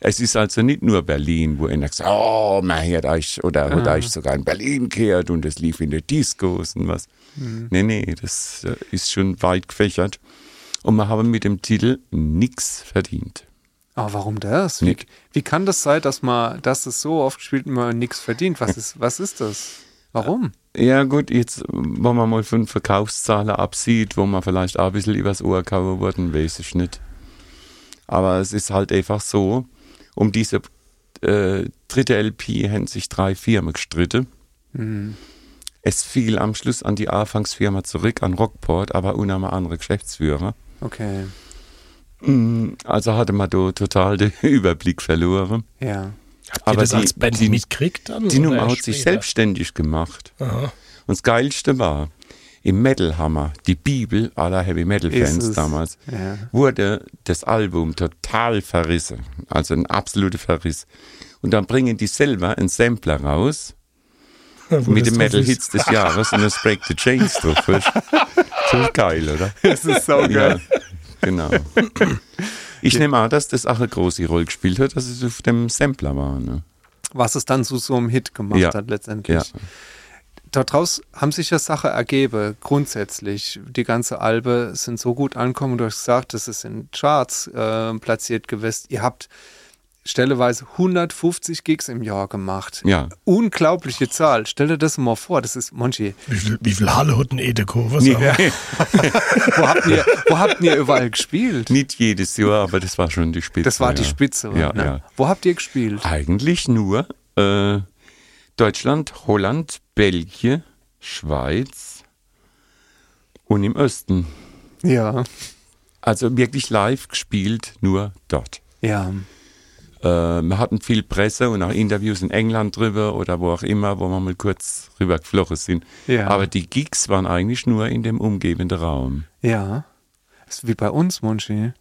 Es ist also nicht nur Berlin, wo einer sagt, oh, man hat euch, oder hat euch sogar in Berlin gehört und es lief in der Discos und was. Nee, nee, das äh, ist schon weit gefächert. Und wir haben mit dem Titel nichts verdient. Aber warum das? Wie, wie kann das sein, dass man, dass es so oft spielt und man nichts verdient? Was ist, was ist das? Warum? Ja gut, jetzt, wenn man mal von Verkaufszahlen absieht, wo man vielleicht auch ein bisschen übers Ohr gehauen worden, weiß ich nicht. Aber es ist halt einfach so, um diese äh, dritte LP haben sich drei Firmen gestritten. Es fiel am Schluss an die Anfangsfirma zurück, an Rockport, aber ohne einen anderen Geschäftsführer. Okay. Mm, Also hatte man da total den Überblick verloren. Ja. Habt ihr das als Band die, mitkriegt dann? die Nummer hat sich selbstständig gemacht. Aha. Und das Geilste war, im Metal Hammer, die Bibel aller Heavy Metal Fans damals, Ja. wurde das Album total verrissen. Also ein absoluter Verriss. Und dann bringen die selber einen Sampler raus mit drauf Metal. Hits des Jahres und das Break the Chains drauf. ist. So geil, oder? Das ist so Ja, genau. Ich nehme an, dass das auch eine große Rolle gespielt hat, dass es auf dem Sampler war. Ne? Was es dann zu so einem Hit gemacht Ja. hat letztendlich. Ja. Daraus haben sich ja Sachen ergeben, grundsätzlich. Die ganze Albe sind so gut angekommen. Du hast gesagt, das ist in Charts äh, platziert gewesen. Ihr habt stelleweise 150 Gigs im Jahr gemacht. Ja. Unglaubliche Zahl. Stell dir das mal vor. Das ist, Monchi, Wie viel, wie viel Halle hat ein Edeko? Was Nee, wo habt ihr, wo habt ihr überall gespielt? Nicht jedes Jahr, aber das war schon die Spitze. Das war die ja. Spitze. Ja, ne? ja. Wo habt ihr gespielt? Eigentlich nur äh, Deutschland, Holland, Belgien, Schweiz und im Osten. Ja. Also wirklich live gespielt, nur dort. Ja. Äh, wir hatten viel Presse und auch Interviews in England drüber oder wo auch immer, wo wir mal kurz rüber geflogen sind. Ja. Aber die Gigs waren eigentlich nur in dem umgebenden Raum. Ja. Das ist wie bei uns, Monchi.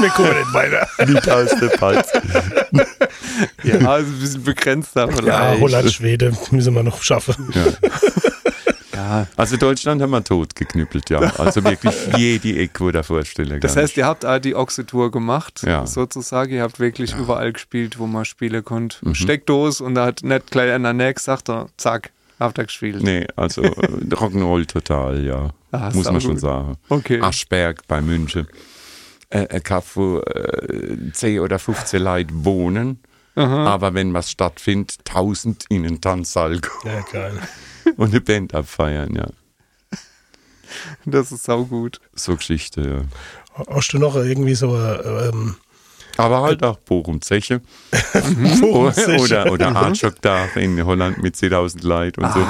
Wir kommen nicht weiter. Nicht aus der Palz. Ja, also ein bisschen begrenzter Ja, vielleicht. Holland, Schwede müssen wir noch schaffen. Ja. Ja. Also Deutschland haben wir tot geknüppelt, ja. Also wirklich jede Ecke, wo der Vorsteller Das heißt, ihr habt auch die Ochse-Tour gemacht, Ja. sozusagen. Ihr habt wirklich überall gespielt, wo man spielen konnte. Mhm. Steckdos und da hat nicht gleich einer nächst gesagt, zack, habt ihr gespielt. Nee, also äh, Rock'n'Roll total, ja. Ah, Muss man sau schon gut. sagen. Okay. Aschberg bei München. Äh, ein Kaff, wo äh, 10 oder 15 Leute wohnen. Aber wenn was stattfindet, 1000 in den Tanzsaal kommen Ja, geil. und eine Band abfeiern, ja. Das ist saugut. So Geschichte, ja. Hast du noch irgendwie so äh, ähm, Aber halt auch Bochum Zeche Bochum-Session? oder, oder Artschok da in Holland mit 10.000 Leuten und so.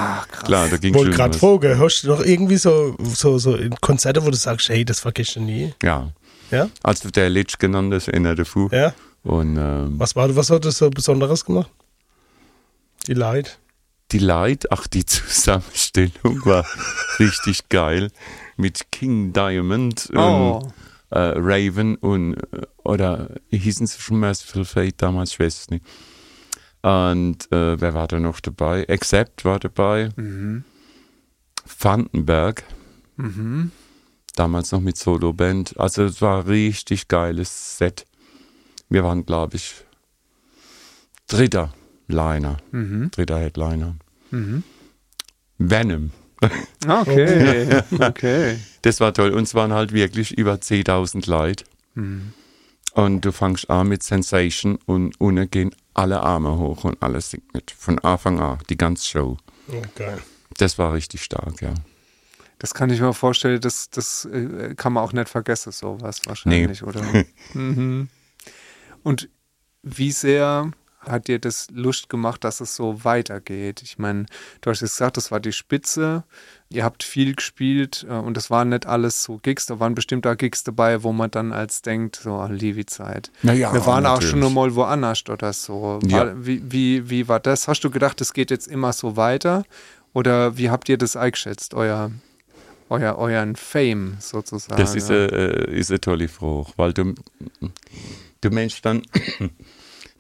Klar, da ging wollte schon gerade was. fragen, hast du noch irgendwie so, so, so in Konzerte, wo du sagst, hey, das vergisst du nie? Ja, Ja? also der Litsch genannt ist einer davon. Ja? Und ähm, Was war, was hat das so Besonderes gemacht? Die Leid? Die Leid, ach, die Zusammenstellung war richtig geil. Mit King Diamond, Oh. und, äh, Raven und, äh, oder hießen sie schon Merciful Fate damals, ich weiß es nicht. Und äh, wer war da noch dabei? Accept war dabei. Vandenberg. Damals noch mit Solo-Band. Also es war ein richtig geiles Set. Wir waren, glaube ich, dritter Liner. Dritter Headliner. Venom. Okay, okay. Das war toll. Und es waren halt wirklich über 10.000 Leute. Und du fängst an mit Sensation und unten gehen alle Arme hoch und alles singt mit. Von Anfang an, die ganze Show. Ja, geil. Das war richtig stark, ja. Das kann ich mir vorstellen, das, das äh, kann man auch nicht vergessen, sowas wahrscheinlich, oder? mhm. Und wie sehr hat dir das Lust gemacht, dass es so weitergeht? Ich meine, du hast jetzt gesagt, das war die Spitze, ihr habt viel gespielt äh, und das waren nicht alles so Gigs, da waren bestimmt auch Gigs dabei, wo man dann als denkt, so, ah, Levi-Zeit. Na ja, Wir waren auch natürlich. schon mal woanders oder so. Ja. Wie, wie, wie war das? Hast du gedacht, es geht jetzt immer so weiter? Oder wie habt ihr das eingeschätzt, euer, euer, euren Fame sozusagen? Das ist eine äh, ist eine tolle Frage, weil du, du Mensch dann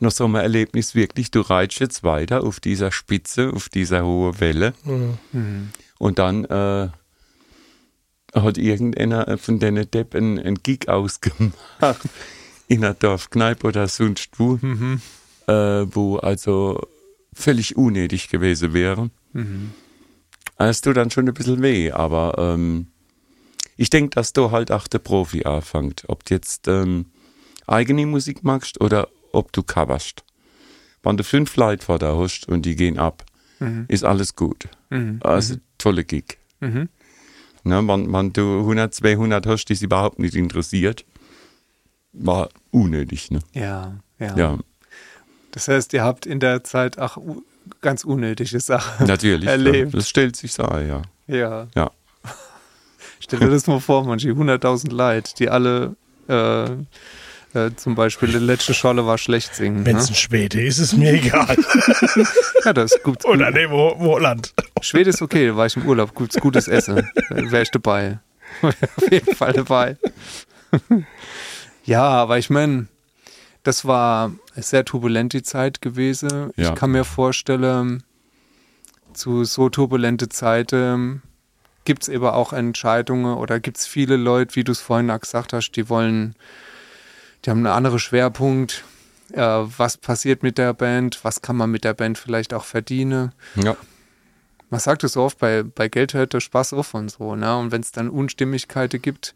nach so einem Erlebnis wirklich, du reitst jetzt weiter auf dieser Spitze, auf dieser hohen Welle. Und dann äh, hat irgendeiner von denen Depp einen, einen Gig ausgemacht in einer Dorfkneipe oder sonst wo, äh, wo also völlig unnötig gewesen wäre. Es tut dann schon ein bisschen weh, aber ähm, ich denke, dass du halt auch der Profi anfängt. Ob du jetzt ähm, eigene Musik machst oder ob du coverst. Wenn du fünf Leute vor dir hast und die gehen ab, ist alles gut. Also tolle Gig. Ne, wenn, wenn du 100, 200 hast, die es überhaupt nicht interessiert, war unnötig. Ne? ja, ja, Ja, Das heißt, ihr habt in der Zeit auch ganz unnötige Sachen natürlich. erlebt. Das stellt sich so ein, ja. Ja. Ja. Stell dir das mal vor, manche 100.000 Leute, die alle äh, äh, zum Beispiel die letzte Scholle war schlecht singen. Wenn Ne? es ein Schwede ist, ist mir egal. Ja, das ist gut. Oder nee, wo, wo Land. Schwede ist okay, da war ich im Urlaub. Gutes, gutes Essen. Wäre ich dabei. Auf jeden Fall dabei. ja, aber ich meine, das war sehr turbulent die Zeit gewesen. Ja. Ich kann mir vorstellen, zu so turbulente Zeiten gibt es eben auch Entscheidungen oder gibt es viele Leute, wie du es vorhin auch gesagt hast, die wollen, die haben einen anderen Schwerpunkt. Äh, was passiert mit der Band? Was kann man mit der Band vielleicht auch verdienen? Ja. man sagt es so oft, bei, bei Geld hört der Spaß auf und so, ne? Und wenn es dann Unstimmigkeiten gibt,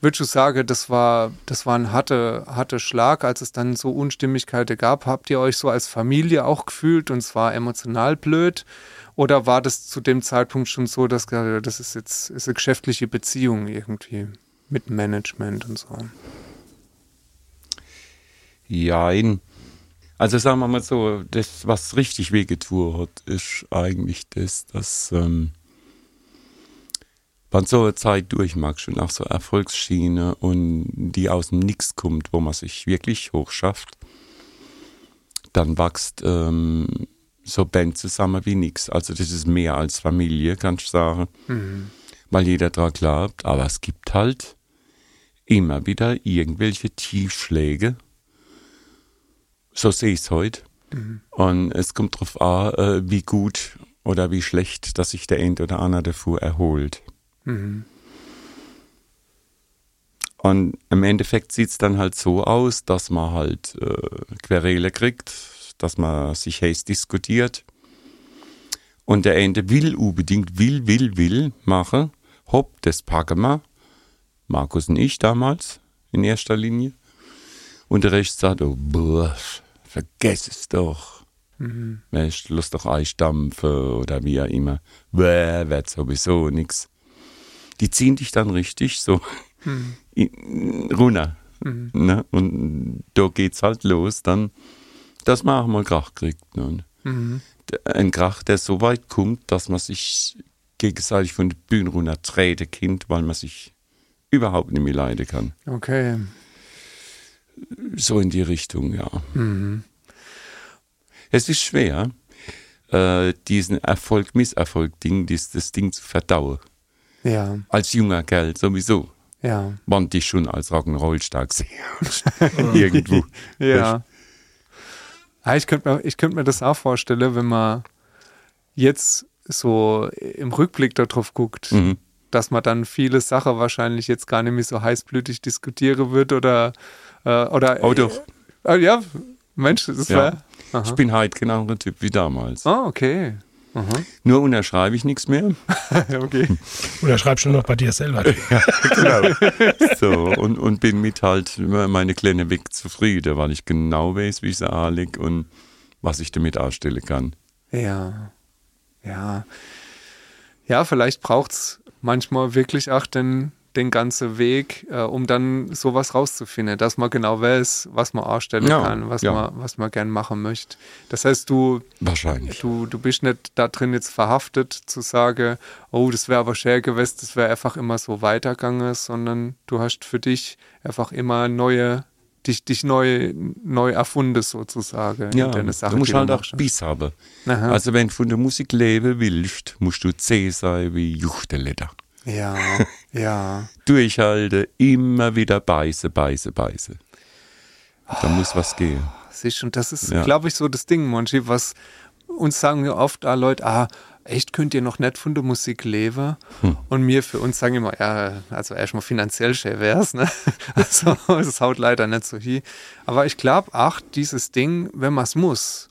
würde ich sagen, das war, das war ein harter, harter Schlag, als es dann so Unstimmigkeiten gab. Habt ihr euch so als Familie auch gefühlt und zwar emotional blöd? Oder war das zu dem Zeitpunkt schon so, dass das ist jetzt ist eine geschäftliche Beziehung irgendwie mit Management und so? Jein. Also sagen wir mal so, das, was richtig wehgetan hat, ist eigentlich das, dass ähm, man so eine Zeit durchmacht, schon auch so Erfolgsschiene und die aus dem Nix kommt, wo man sich wirklich hochschafft, dann wächst ähm, so Band zusammen wie nix. Also das ist mehr als Familie, kann ich sagen, weil jeder dran glaubt, aber es gibt halt immer wieder irgendwelche Tiefschläge, so sehe ich es heute. Und es kommt darauf an, äh, wie gut oder wie schlecht, dass sich der End oder einer davor erholt. Und im Endeffekt sieht es dann halt so aus, dass man halt äh, Querele kriegt, dass man sich heiß diskutiert. Und der Ende will unbedingt, will, will, will machen. Hopp, das packen wir. Markus und ich damals in erster Linie. Und der Rest sagt, oh, boah, vergess es doch. Mhm. Weißt, lass doch einstampfen oder wie auch immer. Bäh, wird sowieso nix. Die ziehen dich dann richtig so in, runter. Ne? Und da geht's halt los, dann, dass man auch mal Krach kriegt. Ne? D- Ein Krach, der so weit kommt, dass man sich gegenseitig von der Bühne runter treten Kind, weil man sich überhaupt nicht mehr leiden kann. Okay. So in die Richtung, ja. Es ist schwer, äh, diesen Erfolg-Misserfolg-Ding, dies, das Ding zu verdauen. Ja, Als junger Kerl sowieso. ja. Man dich schon als Rock'n'Roll stark. Irgendwo. Ja. ja ich könnte mir, ich könnt mir das auch vorstellen, wenn man jetzt so im Rückblick darauf guckt, Mhm. Dass man dann viele Sachen wahrscheinlich jetzt gar nicht mehr so heißblütig diskutieren wird oder äh, oder Oh, doch. Äh, ja, Mensch, das ist Ja. ja. Aha. Ich bin halt genau der Typ wie damals. Ah, okay. Aha. Nur unterschreibe ich nichts mehr. okay. Oder schreibst du noch bei dir selber? genau. So, und, und bin mit halt meine kleine Weg zufrieden, weil ich genau weiß, wie ich sie anlege und was ich damit anstellen kann. Ja. Ja. Ja, vielleicht braucht es manchmal wirklich auch den, den ganzen Weg, äh, um dann sowas rauszufinden, dass man genau weiß, was man anstellen Ja, kann, was, ja. man, was man gern machen möchte. Das heißt, du, Wahrscheinlich. du, du bist nicht da drin jetzt verhaftet zu sagen, oh, das wäre aber schwer gewesen, das wäre einfach immer so weitergegangen, sondern du hast für dich einfach immer neue, dich, dich neu, neu erfunden sozusagen. Ja, deine Sache, du musst halt auch. Biss haben. Aha. Also wenn du von der Musik leben willst, musst du zäh sein wie Juchteleder. Ja, ja. Durchhalten, immer wieder beißen, beißen, beißen. Da muss was gehen. Siehst du, und das ist, Ja. glaube ich, so das Ding, Monchi, was uns sagen ja oft ah, Leute, ah, echt könnt ihr noch nicht von der Musik leben? Hm. Und mir für uns sagen immer, ja, also erstmal finanziell schön wär's, ne? Also, es haut leider nicht so hin. Aber ich glaube, ach, dieses Ding, wenn man es muss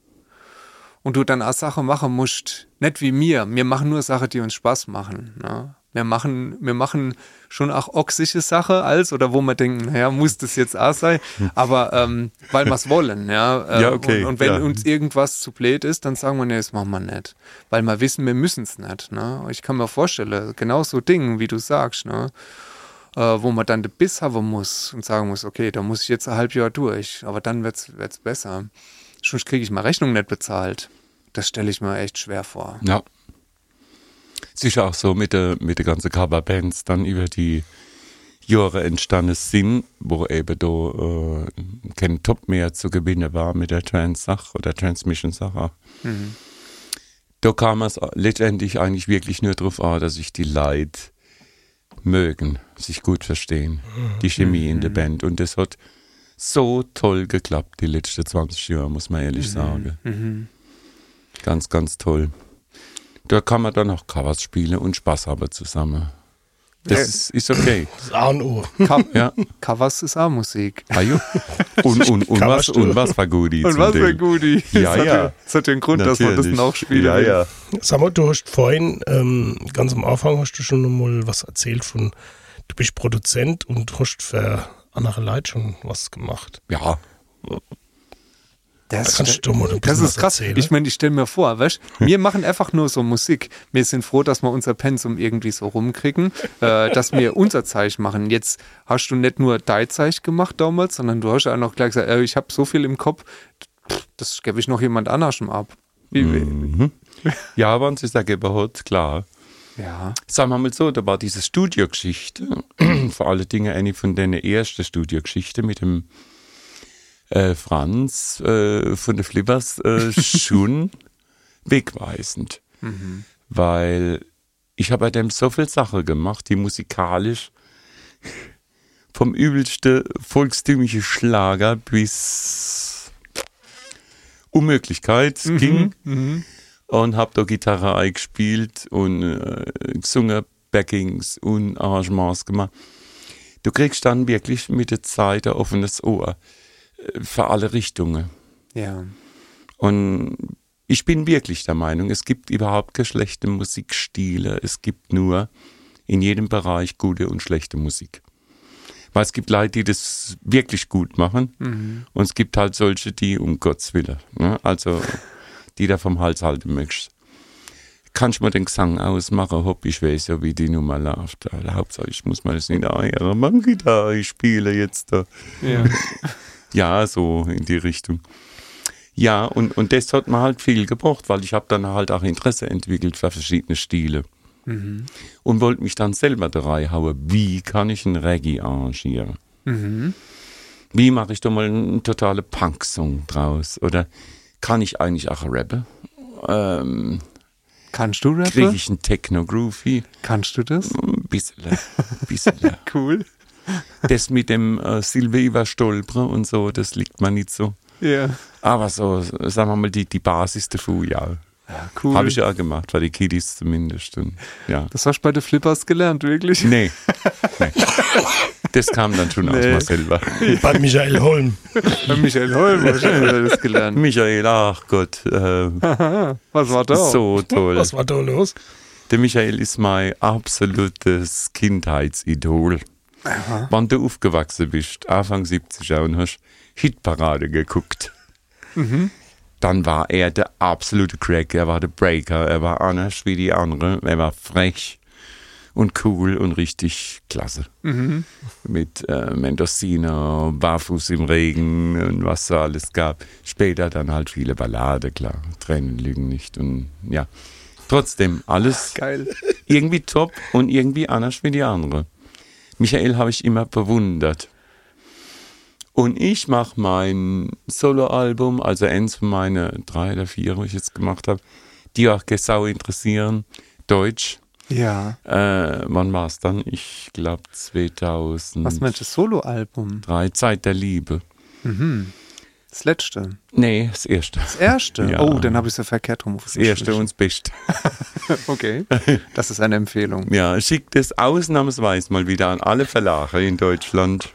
und du dann auch Sachen machen musst, nicht wie mir, wir machen nur Sachen, die uns Spaß machen, ne? Wir machen, wir machen schon auch oxische Sache als oder wo wir denken, naja, muss das jetzt auch sein, aber ähm, weil wir es wollen, ja. Äh, Ja, okay, Und, und wenn ja. uns irgendwas zu blöd ist, dann sagen wir, nee, das machen wir nicht. Weil wir wissen, wir müssen es nicht. Ne? Ich kann mir vorstellen, genau so Dinge, wie du sagst, ne? äh, wo man dann den Biss haben muss und sagen muss, okay, da muss ich jetzt ein halbes Jahr durch, aber dann wird es besser. Sonst kriege ich mal Rechnung nicht bezahlt. Das stelle ich mir echt schwer vor. Ja. Es ist auch so mit der, mit der ganzen Coverbands dann über die Jahre entstanden sind, wo eben da äh, kein Top mehr zu gewinnen war mit der Trans-Sache oder Transmission-Sache. Da kam es letztendlich eigentlich wirklich nur darauf an, dass sich die Leute mögen, sich gut verstehen, die Chemie in der Band. Und das hat so toll geklappt, die letzten 20 Jahre, muss man ehrlich sagen. Ganz, ganz toll. Da kann man dann auch Covers spielen und Spaß haben zusammen. Das ist, ist okay. Das A und O. Co Ja. Covers ist auch Musik. Ah. Und, und, und, was, und was war gut? Und was für Gudi. Ja, das hat ja. Das hat den Grund, dass man das noch spielen Ja, ja. Sag mal, du hast vorhin, ähm, ganz am Anfang hast du schon mal was erzählt von, du bist Produzent und hast für andere Leute schon was gemacht. Ja, Das, das bisschen ist krass. erzählen. Ich meine, ich stelle mir vor, weißt wir machen einfach nur so Musik. Wir sind froh, dass wir unser Pensum irgendwie so rumkriegen, äh, dass wir unser Zeichen machen. Jetzt hast du nicht nur dein Zeichen gemacht damals, sondern du hast auch noch gleich gesagt, äh, ich habe so viel im Kopf, pff, das gebe ich noch jemand anderem ab. Mhm. ja, wenn sie sagen, überhaupt, klar. Ja. Sagen wir mal so, da war diese Studiogeschichte, vor allen Dingen eine von den ersten Studiogeschichten mit dem äh, Franz äh, von den Flippers äh, schon wegweisend. Weil ich habe bei dem so viel Sachen gemacht, die musikalisch vom übelsten volkstümlichen Schlager bis Unmöglichkeit ging und habe da Gitarre eingespielt und äh, gesungen, Backings und Arrangements gemacht. Du kriegst dann wirklich mit der Zeit ein offenes Ohr für alle Richtungen. Ja. Und ich bin wirklich der Meinung, es gibt überhaupt keine schlechte Musikstile. Es gibt nur in jedem Bereich gute und schlechte Musik. Weil es gibt Leute, die das wirklich gut machen und es gibt halt solche, die um Gottes Willen, ne? also die da vom Hals halten möchtest. Kannst du mir den Gesang ausmachen, hopp, ich weiß ja, wie die Nummer läuft. Hauptsache, ich muss mal das nicht einhören. Man Gitarre, ich spiele jetzt da. ja. Ja, so in die Richtung. Ja, und, und das hat mir halt viel gebracht, weil ich habe dann halt auch Interesse entwickelt für verschiedene Stile. Und wollte mich dann selber da reinhauen, wie kann ich einen Reggae arrangieren? Wie mache ich da mal einen totalen Punk-Song draus? Oder kann ich eigentlich auch rappen? Ähm, Kannst du Kriege rappen? ich einen Techno-Groovy? Kannst du das? Ein bisschen, ein bisschen. Cool. Das mit dem äh, Silber über Stolpern und so, das liegt mir nicht so. Ja. Aber so, sagen wir mal, die, die Basis davon, ja. ja cool. Habe ich ja auch gemacht, für die Kiddies zumindest. Und, ja. Das hast du bei den Flippers gelernt, wirklich? Nee. nee. Das kam dann schon aus Nee. mir selber. Bei Michael Holm. Bei Michael Holm hast du das gelernt. Michael, ach Gott, äh, Was war da? so toll. Was war da los? Der Michael ist mein absolutes Kindheitsidol. Wenn du aufgewachsen bist, Anfang 70er und hast Hitparade geguckt, dann war er der absolute Crack. Er war der Breaker. Er war anders wie die anderen. Er war frech und cool und richtig klasse. Mit äh, Mendocino, Barfuß im Regen und was so alles gab. Später dann halt viele Ballade, klar. Tränen lügen nicht. Und ja, trotzdem alles Geil. irgendwie top und irgendwie anders wie die andere. Michael habe ich immer bewundert. Und ich mache mein Soloalbum, also eins von meinen drei oder vier, die ich jetzt gemacht habe, die auch sau interessieren, Deutsch. Ja. Äh, wann war es dann? Ich glaube 2003, Was meinst du, Soloalbum? Zeit der Liebe. Das letzte. Nee, das erste. Das erste? Ja. Oh, dann habe ich es ja verkehrt rum. Das erste und das Beste. Okay. Das ist eine Empfehlung. Ja, schickt es ausnahmsweise mal wieder an alle Verlage in Deutschland,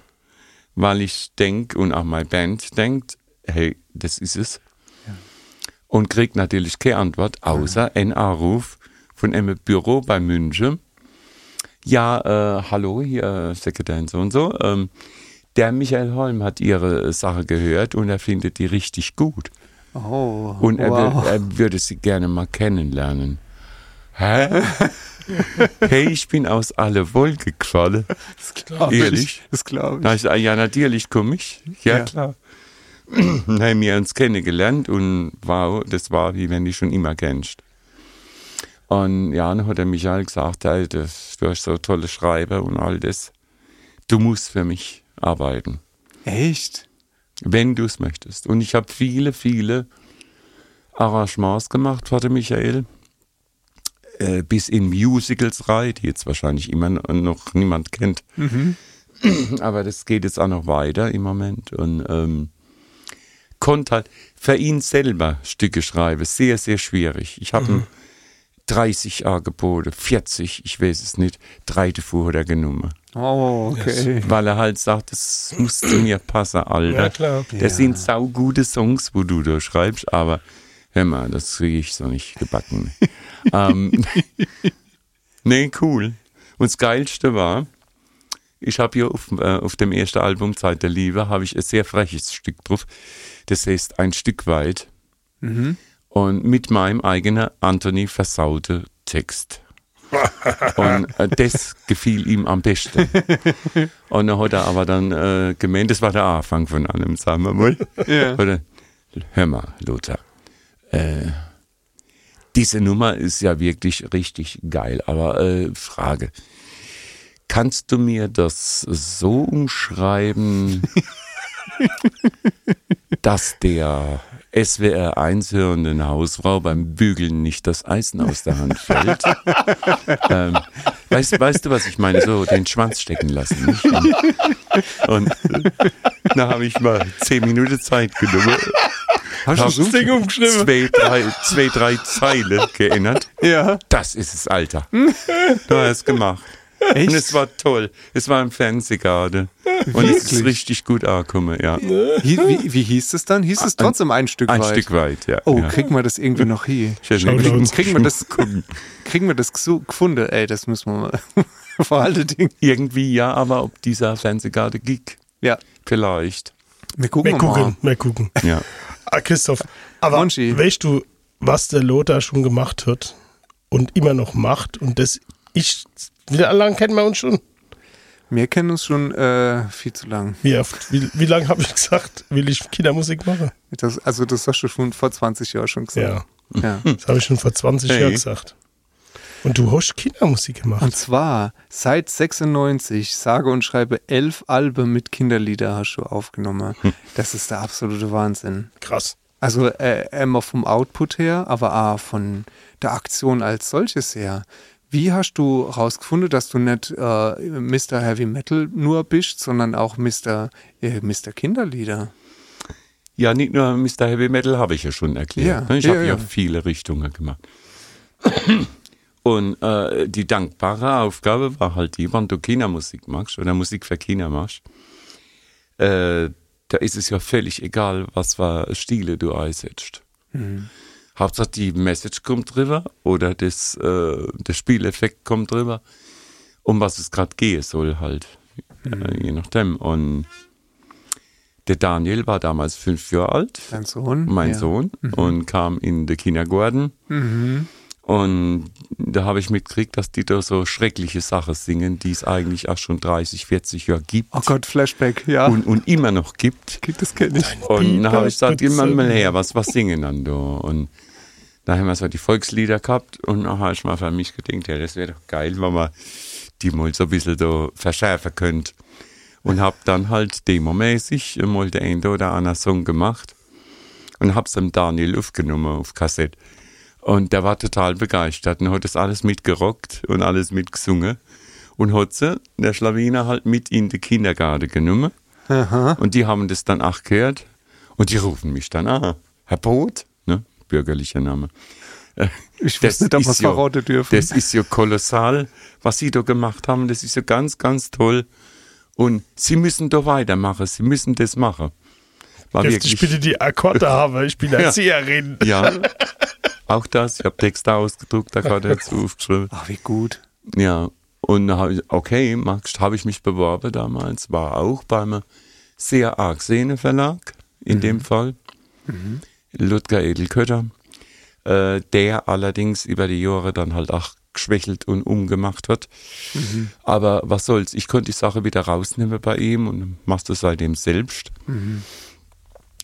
weil ich denke und auch meine Band denkt, hey, das ist es. Und kriegt natürlich keine Antwort, außer ein Anruf von einem Büro bei München. Ja, äh, hallo, hier Sekretär und so und so. Ähm, der Michael Holm hat ihre Sache gehört und er findet die richtig gut. Oh. Und er, wow. will, er würde sie gerne mal kennenlernen. Hä? hey, ich bin aus aller Wolke gefallen. das glaube ich. Das glaube Na, ich. ich sag, ja, natürlich komme ich. Ja, Ja. klar. Dann haben wir uns kennengelernt und wow, das war wie wenn du schon immer kennst. Und ja, dann hat der Michael gesagt, hey, das, du hast so tolle Schreiber und all das. du musst für mich arbeiten, Echt? wenn du es möchtest. Und ich habe viele, viele Arrangements gemacht dem Michael, äh, bis in Musicals rein, die jetzt wahrscheinlich immer noch niemand kennt. Aber das geht jetzt auch noch weiter im Moment. Und ähm, konnte halt für ihn selber Stücke schreiben, sehr, sehr schwierig. Ich habe ihm 30 Angebote, 40, ich weiß es nicht, drei davor hat er genommen. Oh, okay. Weil er halt sagt, das muss zu mir passen, Alter. Ja, klar. Das Ja. sind saugute Songs, wo du da schreibst, aber hör mal, das kriege ich so nicht gebacken. ähm, nee, cool. Und das Geilste war, ich habe hier auf, äh, auf dem ersten Album Zeit der Liebe, habe ich ein sehr freches Stück drauf. Das heißt ein Stück weit. Und mit meinem eigenen Anthony versaute Text. Und äh, das gefiel ihm am besten. Und dann hat er aber dann äh, gemeint, das war der Anfang von allem, sagen wir mal. Ja. Oder, hör mal, Lothar, äh, diese Nummer ist ja wirklich richtig geil, aber äh, Frage, kannst du mir das so umschreiben, dass der SWR 1 hörenden Hausfrau beim Bügeln nicht das Eisen aus der Hand fällt? ähm, weißt, weißt du, was ich meine? So den Schwanz stecken lassen. Nicht? Und äh, da habe ich mal zehn Minuten Zeit genommen. Hast du so? Ding umgeschrieben. zwei, drei, zwei, drei Zeile geändert. Ja. Das ist es, Alter. Du hast es gemacht. Und es war toll. Es war im Fernsehgarten. Und es ist richtig gut angekommen, ja. Wie, wie, wie hieß es dann? Hieß es trotzdem ein Stück Ein weit? Stück weit, ja. Oh, ja. kriegen wir das irgendwie noch hier? Uns. Kriegen wir das, kriegen wir das gefunden? Ey, das müssen wir mal. Vor allen Dingen. Irgendwie ja, aber ob dieser Fernsehgarten ging, Ja. vielleicht. Wir gucken Mehr mal. gucken, mehr gucken. Ja. Ah, Christoph, aber Monchi. weißt du, was der Lothar schon gemacht hat und immer noch macht und das ich, wie lange kennen wir uns schon? Wir kennen uns schon äh, viel zu lang. Wie oft? Wie, wie lange habe ich gesagt, will ich Kindermusik machen? Das, also das hast du schon vor 20 Jahren schon gesagt. Ja. Das habe ich schon vor 20 Hey. Jahren gesagt. Und du hast Kindermusik gemacht. Und zwar seit 96, sage und schreibe, elf Alben mit Kinderlieder hast du aufgenommen. Das ist der absolute Wahnsinn. Krass. Also äh, immer vom Output her, aber auch von der Aktion als solches her. Wie hast du rausgefunden, dass du nicht äh, Mr. Heavy Metal nur bist, sondern auch Mr. Äh, Mr. Kinderlieder? Ja, nicht nur Mr. Heavy Metal habe ich ja schon erklärt. Ja, ich ja, habe ja ja. viele Richtungen gemacht. Und äh, die dankbare Aufgabe war halt die, wenn du Kindermusik machst oder Musik für Kinder machst, äh, da ist es ja völlig egal, was für Stile du einsetzt. Hauptsache die Message kommt drüber oder das, äh, der Spieleffekt kommt drüber, um was es gerade gehen soll halt, äh, je nachdem. Und der Daniel war damals fünf Jahre alt Dein Sohn? mein ja. Sohn und kam in den Kindergarten. Und da habe ich mitgekriegt, dass die da so schreckliche Sachen singen, die es eigentlich auch schon 30, 40 Jahre gibt Oh Gott, Flashback, ja. und, und immer noch gibt. das kenne ich. Und dann habe ich gesagt, Spitze. mal her, was, was singen dann da? Und da haben wir so die Volkslieder gehabt und dann habe ich mal für mich gedacht, ja, das wäre doch geil, wenn man die mal so ein bisschen da verschärfen könnte. Und habe dann halt demomäßig mal den einen oder anderen Song gemacht und habe es dem Daniel aufgenommen auf Kassette. Und der war total begeistert und hat das alles mitgerockt und alles mitgesungen. Und hat sie, der Schlawiner, halt mit in den Kindergarten genommen. Und die haben das dann auch gehört. Und die rufen mich dann an. Herr Brot, ne? bürgerlicher Name. Ich weiß nicht, ob ist wir's verraten dürfen. Das ist ja kolossal, was sie da gemacht haben. Das ist ja ganz, ganz toll. Und sie müssen da weitermachen. Sie müssen das machen. War Dürfte ich bitte die Akkorde haben? Ich bin Ja. Erzieherin. ja, auch das. Ich habe Texte ausgedruckt, da gerade dazu aufgeschrieben. Ach, wie gut. Ja, und dann habe ich, okay, Max, habe ich mich beworben damals, war auch beim sehr arg Sehne Verlag, in dem Fall, Ludger Edelkötter, äh, der allerdings über die Jahre dann halt auch geschwächelt und umgemacht hat. Aber was soll's, ich konnte die Sache wieder rausnehmen bei ihm und machst das seitdem selbst.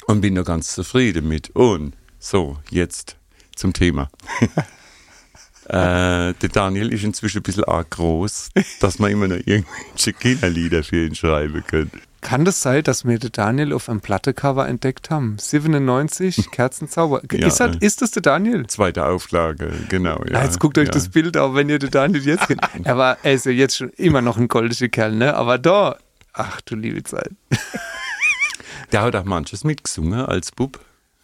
Und bin da ganz zufrieden mit. Und so, jetzt zum Thema. Äh, der Daniel ist inzwischen ein bisschen arg groß, dass man immer noch irgendwelche Kinderlieder für ihn schreiben könnte. Kann das sein, dass wir den Daniel auf einem Plattecover entdeckt haben? 97, Kerzenzauber. Ja. Ist, das, ist das der Daniel? Zweite Auflage, genau. Ja, Ja, jetzt guckt euch ja. das Bild auf, wenn ihr den Daniel jetzt kennt. Er war, er ist ja jetzt schon immer noch ein goldiger Kerl, ne? Aber da, ach du liebe Zeit. Der hat auch manches mitgesungen als Bub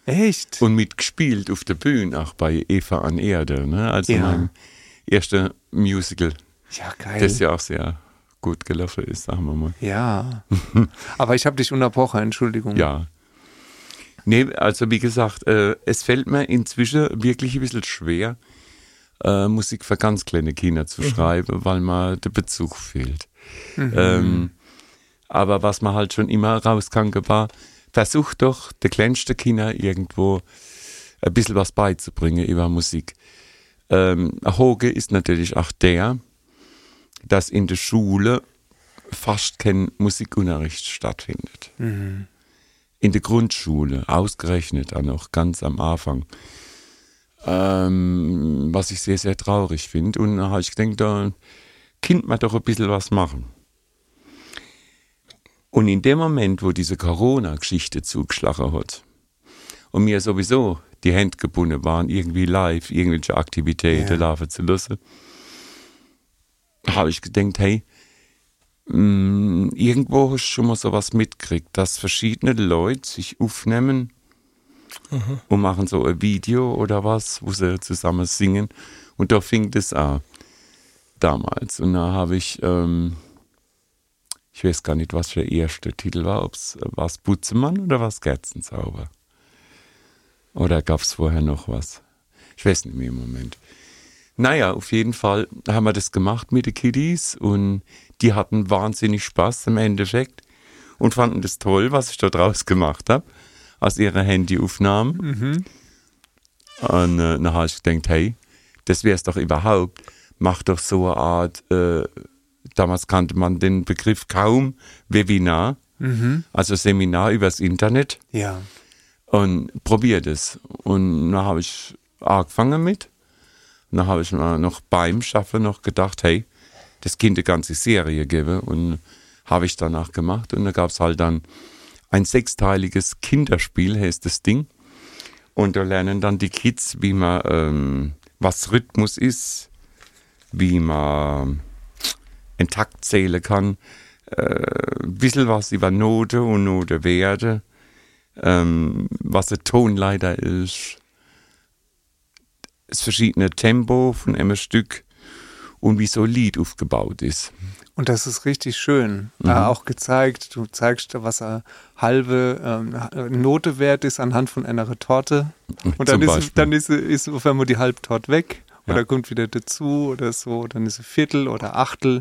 Echt? und mitgespielt auf der Bühne, auch bei Eva an Erde, ne? also Ja. meinem ersten Musical, ja, geil. das ja auch sehr gut gelaufen ist, sagen wir mal. ja. Aber ich habe dich unterbrochen, Entschuldigung. Ja. Nee, also wie gesagt, äh, es fällt mir inzwischen wirklich ein bisschen schwer, äh, Musik für ganz kleine Kinder zu schreiben, weil mir der Bezug fehlt. Ähm, aber was man halt schon immer rauskam, war, versuch doch der kleinste Kinder irgendwo ein bisschen was beizubringen über Musik. Ähm, Hoge ist natürlich auch der, dass in der Schule fast kein Musikunterricht stattfindet. In der Grundschule, ausgerechnet auch noch ganz am Anfang. Ähm, was ich sehr, sehr traurig finde. Und da habe ich gedacht, da könnte man doch ein bisschen was machen. Und in dem Moment, wo diese Corona-Geschichte zugeschlagen hat und mir sowieso die Hände gebunden waren, irgendwie live irgendwelche Aktivitäten Ja. laufen zu lassen, habe ich gedacht, hey, mh, irgendwo hast du schon mal sowas mitgekriegt, dass verschiedene Leute sich aufnehmen und machen so ein Video oder was, wo sie zusammen singen. Und da fing das an damals. Und da habe ich, ähm, ich weiß gar nicht, was der erste Titel war, ob es was Butzemann oder was Gerzenzauber. Oder gab es vorher noch was? Ich weiß nicht mehr im Moment. Naja, auf jeden Fall haben wir das gemacht mit den Kiddies und die hatten wahnsinnig Spaß im Endeffekt und fanden das toll, was ich da draus gemacht habe, aus ihrer Handyaufnahmen. Und äh, dann habe ich gedacht, hey, das wäre es doch überhaupt. Mach doch so eine Art, äh, damals kannte man den Begriff kaum, Webinar, also Seminar übers Internet Ja. und probier das. Und dann habe ich angefangen mit. Und dann habe ich mir noch beim Schaffen noch gedacht, hey, das Kind eine ganze Serie geben. Und habe ich danach gemacht. Und da gab es halt dann ein sechsteiliges Kinderspiel, heißt das Ding. Und da lernen dann die Kids, wie man, ähm, was Rhythmus ist, wie man einen Takt zählen kann, äh, ein bisschen was über Note und Notewerte ähm, was der Tonleiter ist, das verschiedene Tempo von einem Stück und wie so ein Lied aufgebaut ist. Und das ist richtig schön. Mhm. Auch gezeigt, du zeigst, was eine halbe ähm, Note wert ist anhand von einer Torte. Und dann, Zum ist, Beispiel. dann ist, ist auf einmal die Halbtorte weg Ja. oder kommt wieder dazu oder so. Dann ist ein Viertel oder Achtel.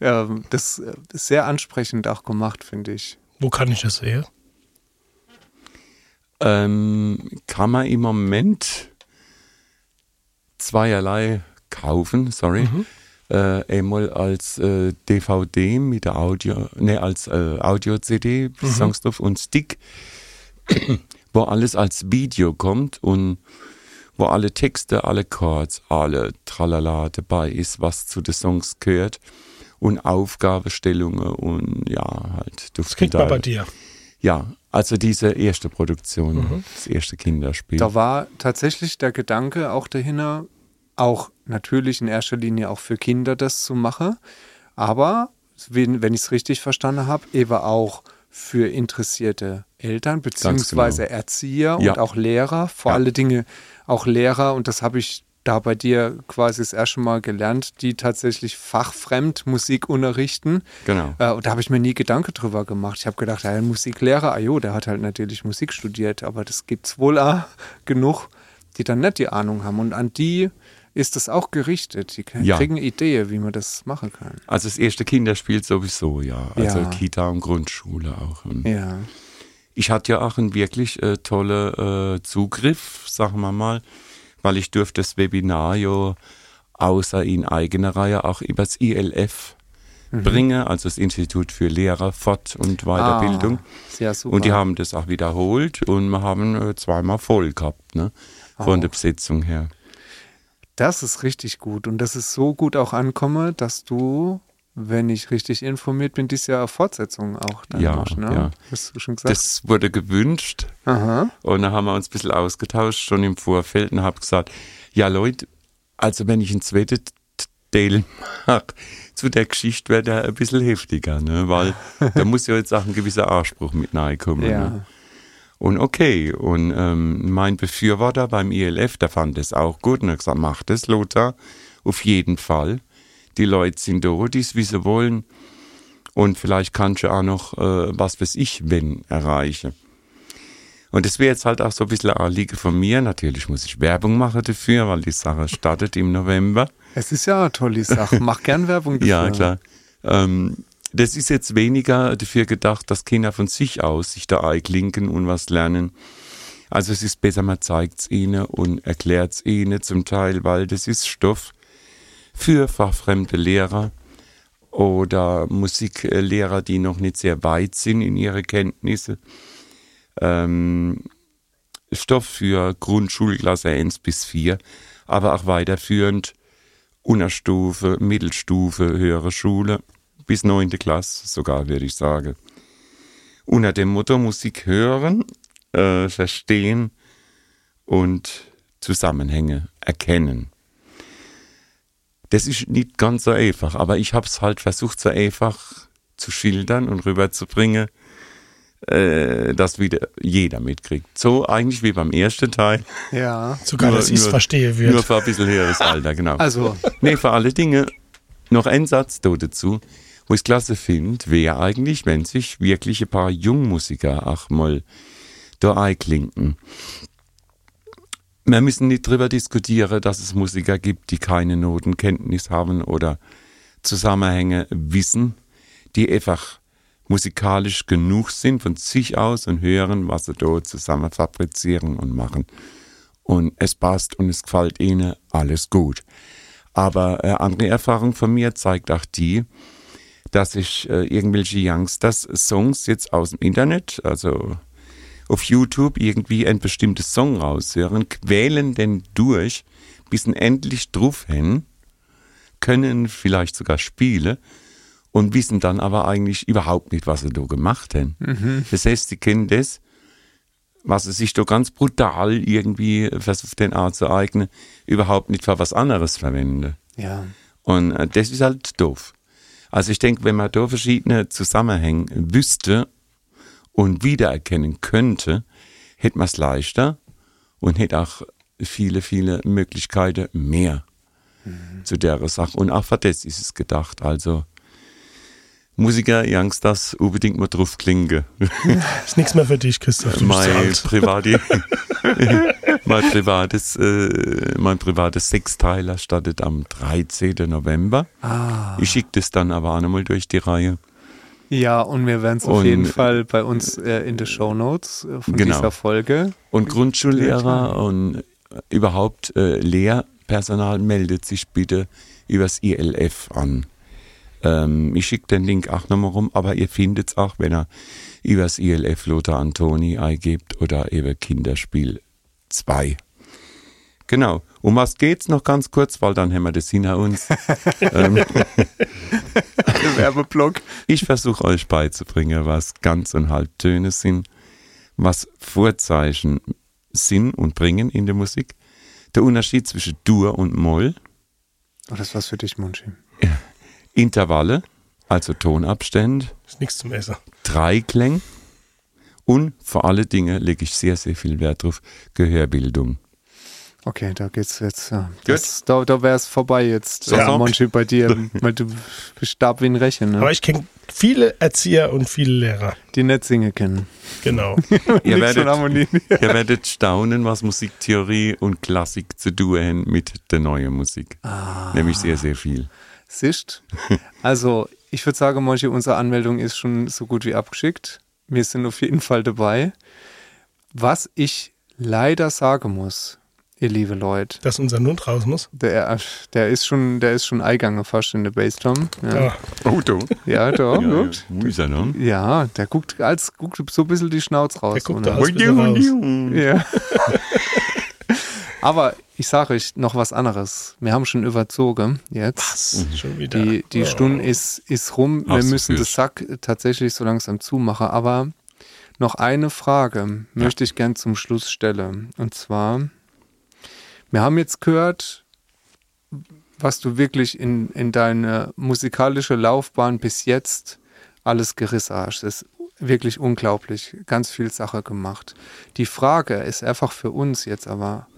Ähm, das äh, ist sehr ansprechend auch gemacht, finde ich. Wo kann ich das sehen? Ähm, kann man im Moment zweierlei kaufen, sorry. Äh, einmal als äh, DVD mit der Audio, ne, als äh, Audio-CD, Songs drauf und Stick, wo alles als Video kommt und wo alle Texte, alle Chords, alle Tralala dabei ist, was zu den Songs gehört und Aufgabestellungen und ja, halt. Das kriegt man bei dir. Ja, also diese erste Produktion, das erste Kinderspiel. Da war tatsächlich der Gedanke auch dahinter, auch natürlich in erster Linie auch für Kinder das zu machen, aber wenn, wenn ich es richtig verstanden habe, eben auch für interessierte Eltern beziehungsweise genau. Erzieher Ja. und auch Lehrer, vor Ja. alle Dinge auch Lehrer und das habe ich da bei dir quasi das erste Mal gelernt, die tatsächlich fachfremd Musik unterrichten. Genau. Äh, und da habe ich mir nie Gedanke drüber gemacht. Ich habe gedacht, ja, ein Musiklehrer, ah jo, der hat halt natürlich Musik studiert, aber das gibt's wohl auch genug, die dann nicht die Ahnung haben. Und an die ist das auch gerichtet. Die Ja. kriegen eine Idee, wie man das machen kann. Also das erste Kinderspiel sowieso, ja. Also Ja. Kita und Grundschule auch. Ja. Ich hatte ja auch einen wirklich äh, tolle äh, Zugriff, sagen wir mal, weil ich durfte das Webinar ja außer in eigener Reihe auch übers ILF Mhm. bringen, also das Institut für Lehrer, Fort- und Weiterbildung. Ah, sehr super. Und die haben das auch wiederholt und wir haben äh, zweimal voll gehabt, ne? Von Oh. der Besetzung her. Das ist richtig gut. Und das ist so gut auch ankomme, dass du, wenn ich richtig informiert bin, dieses Jahr Fortsetzung auch dann Ja, machst, ne? ja. Hast du schon gesagt? Das wurde gewünscht Aha. und da haben wir uns ein bisschen ausgetauscht schon im Vorfeld und habe gesagt, ja Leute, also wenn ich einen zweiten Teil mache zu der Geschichte, wäre der ein bisschen heftiger, ne? weil da muss ja jetzt auch ein gewisser Anspruch mit reinkommen. Ne? Und okay, und ähm, mein Befürworter beim ILF, der fand das auch gut und hat gesagt, mach das, Lothar, auf jeden Fall. Die Leute sind da, die es wissen wollen. Und vielleicht kannst du auch noch, äh, was weiß ich, wenn, erreichen. Und das wäre jetzt halt auch so ein bisschen ein Anliegen von mir. Natürlich muss ich Werbung machen dafür, weil die Sache startet im November. Es ist ja eine tolle Sache. Mach gern Werbung dafür. Ja, klar. Ähm, das ist jetzt weniger dafür gedacht, dass Kinder von sich aus sich da einklinken und was lernen. Also es ist besser, man zeigt es ihnen und erklärt es ihnen zum Teil, weil das ist Stoff für fachfremde Lehrer oder Musiklehrer, die noch nicht sehr weit sind in ihre Kenntnisse. Ähm, Stoff für Grundschulklasse 1 bis 4, aber auch weiterführend Unterstufe, Mittelstufe, höhere Schule bis 9. Klasse sogar, würde ich sagen. Unter dem Motto Musik hören, äh, verstehen und Zusammenhänge erkennen. Das ist nicht ganz so einfach, aber ich habe es halt versucht, so einfach zu schildern und rüberzubringen, äh, dass wieder jeder mitkriegt. So eigentlich wie beim ersten Teil. Ja. Sogar, Nur- dass ich es nur- verstehe Nur wird. für ein bisschen höheres Alter, genau. Also, Nee, für alle Dinge noch ein Satz da dazu, wo ich klasse finde, wäre eigentlich, wenn sich wirklich ein paar Jungmusiker auch mal da einklinken. Wir müssen nicht drüber diskutieren, dass es Musiker gibt, die keine Notenkenntnis haben oder Zusammenhänge wissen, die einfach musikalisch genug sind von sich aus und hören, was sie da zusammen fabrizieren und machen. Und es passt und es gefällt ihnen, alles gut. Aber äh, andere Erfahrung von mir zeigt auch die, dass ich äh, irgendwelche Youngsters Songs jetzt aus dem Internet, also auf YouTube irgendwie ein bestimmtes Song raushören, quälen den durch, bis sie endlich drauf hin, können vielleicht sogar spielen und wissen dann aber eigentlich überhaupt nicht, was sie da gemacht haben. Das heißt, sie kennen das, was sie sich da ganz brutal irgendwie versucht, den Art zu eignen, überhaupt nicht für was anderes verwenden. ja. Und äh, das ist halt doof. Also ich denke, wenn man da verschiedene Zusammenhänge wüsste und wiedererkennen könnte, hätte man es leichter und hätte auch viele, viele Möglichkeiten mehr zu der Sache. Und auch für das ist es gedacht. Also Musiker, Youngsters, unbedingt mal drauf klingen. Ist nichts mehr für dich, Christoph. Mein, alt. privati mein privates, äh, mein privates Sechsteiler startet am 13. November. Ah. Ich schicke das dann aber auch nochmal durch die Reihe. Ja, und wir werden es auf jeden Fall bei uns äh, in den Show Notes von Genau. dieser Folge. Und Grundschullehrer und überhaupt äh, Lehrpersonal meldet sich bitte übers ILF an. Ähm, ich schicke den Link auch nochmal rum, aber ihr findet es auch, wenn ihr übers ILF Lothar Antoni eingebt oder eben Kinderspiel 2. Genau. Um was geht's noch ganz kurz, weil dann haben wir das hinter uns. ähm, Werbeblock. ich versuche euch beizubringen, was Ganz- und Halbtöne sind, was Vorzeichen sind und bringen in der Musik, der Unterschied zwischen Dur und Moll, Oh, das war's für dich, Munchi. Intervalle, also Tonabstände, Ist nichts zum Essen. Dreiklang und vor alle Dinge lege ich sehr, sehr viel Wert drauf, Gehörbildung. Okay, da geht's jetzt. Ja. Das, da da wäre es vorbei jetzt, So, ja. so. Monchi, bei dir, weil du bist stark wie ein Rechen, ne? Aber ich kenne viele Erzieher und viele Lehrer. die nicht singen können. Genau. Ihr werdet, ihr werdet staunen, was Musiktheorie und Klassik zu tun haben mit der neuen Musik. Nämlich sehr, sehr viel. Sicht. Also, ich würde sagen, Monchi, unsere Anmeldung ist schon so gut wie abgeschickt. Wir sind auf jeden Fall dabei. Was ich leider sagen muss, ihr liebe Leute, Dass unser Mund raus muss. der, der ist schon, der ist schon eingegangen fast in der Bassdrum. Ja, Ah, Oh, du. ja da, Ja, guckt. Er noch? Ja, der guckt, als, guckt so ein bisschen die Schnauze raus. Der guckt so, da ne? aus. bisschen raus. Ja. Aber ich sage euch noch was anderes. Wir haben schon überzogen jetzt. Was? Schon wieder. Die, die Oh. Stunde ist, ist rum. Wir Hast müssen das. Sack tatsächlich so langsam zumachen. Aber noch eine Frage möchte ich gern zum Schluss stellen. Und zwar, wir haben jetzt gehört, was du wirklich in, in deine musikalische Laufbahn bis jetzt alles gerissen hast. Das ist wirklich unglaublich. Ganz viel Sache gemacht. Die Frage ist einfach für uns jetzt aber,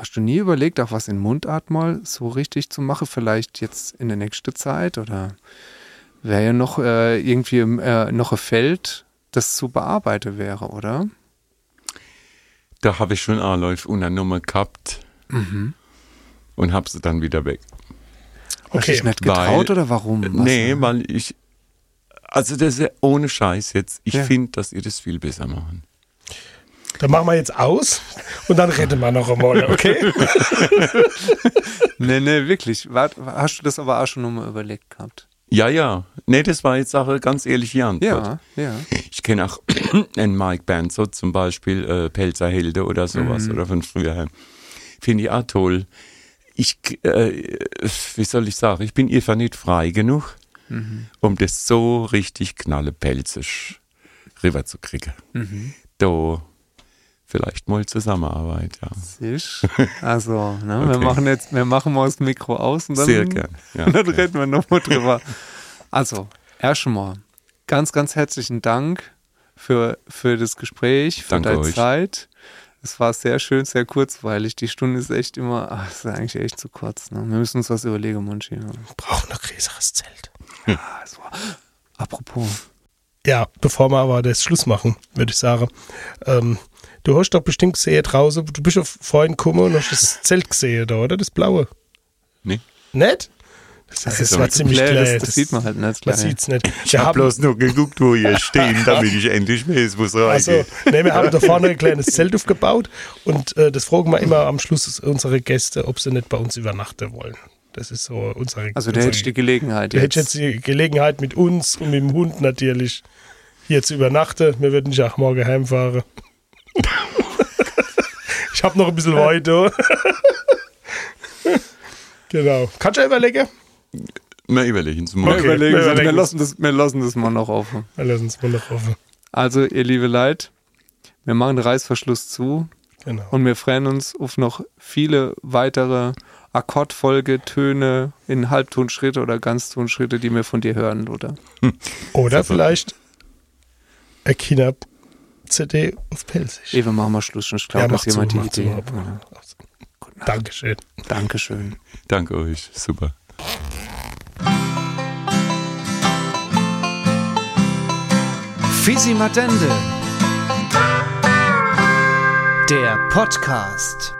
Hast du nie überlegt, auch was in Mundart mal so richtig zu machen? Vielleicht jetzt in der nächsten Zeit? Oder wäre ja noch äh, irgendwie äh, noch ein Feld, das zu bearbeiten wäre, oder? Da habe ich schon Anläufe unter Nummer gehabt Mhm. und habe sie dann wieder weg. Hast du Okay, dich nicht getraut weil- oder warum? Was? Nee, weil ich, also das ist ja ohne Scheiß jetzt. Ich Ja. finde, dass ihr das viel besser machen. Dann machen wir jetzt aus und dann retten wir noch einmal, okay? Nee, nee, wirklich. Wart, hast du das aber auch schon nochmal überlegt gehabt? Ja, ja. Nee, das war jetzt auch eine ganz ehrliche Antwort. Ja, ja. Ich kenne auch einen Mike Banzo zum Beispiel, äh, Pelzerhelde oder sowas, Mhm. oder von früher. Finde ich auch toll. Ich, äh, wie soll ich sagen, ich bin einfach nicht frei genug, Mhm. um das so richtig knallepelzig rüberzukriegen. Mhm. Da vielleicht mal Zusammenarbeit, ja. Siehst? Also, ne, wir Okay. machen jetzt, wir machen mal das Mikro aus und dann, Sehr gern. Ja, und dann okay. reden wir nochmal drüber. Also, erstmal, ganz, ganz herzlichen Dank für, für das Gespräch, für Danke deine euch. Zeit. Es war sehr schön, sehr kurzweilig. Die Stunde ist echt immer, ach, ist eigentlich echt zu kurz. Ne? Wir müssen uns was überlegen, Monchi. Brauchen noch größeres Zelt. Also, apropos, Ja, bevor wir aber das Schluss machen, würde ich sagen. Ähm, du hast doch bestimmt gesehen draußen, du bist ja vorhin gekommen und hast das Zelt gesehen da, oder? Das blaue. Nee. Nicht? Das, das, ist war ziemlich klar. das, das sieht man halt nicht. Man klar. sieht es nicht. Ich habe bloß nur geguckt, wo ihr stehen, damit ich endlich weiß, wo es also, nee, wir haben da vorne ein kleines Zelt aufgebaut und äh, das fragen wir immer am Schluss unsere Gäste, ob sie nicht bei uns übernachten wollen. Das ist so unsere. Also, hättest du die Gelegenheit. Du hättest jetzt die Gelegenheit mit uns und mit dem Hund natürlich hier zu übernachten. Wir würden nicht auch morgen heimfahren. ich habe noch ein bisschen weiter. genau. Kannst du überlegen? Wir überlegen es Wir mal. Okay. überlegen, wir wir, lassen das, wir lassen das mal noch offen. Wir lassen uns mal noch offen. Also, ihr liebe Leid, wir machen den Reißverschluss zu Genau. und wir freuen uns auf noch viele weitere Akkordfolge, Töne in Halbtonschritte oder Ganztonschritte, die wir von dir hören, oder? Oder vielleicht eine China-CD auf Pelzig. Eva, machen wir Schluss, sonst klaut Ja, das mach zu, jemand die. Idee. Dankeschön. Dankeschön. Danke euch. Super. Fisi Matende. Der Podcast.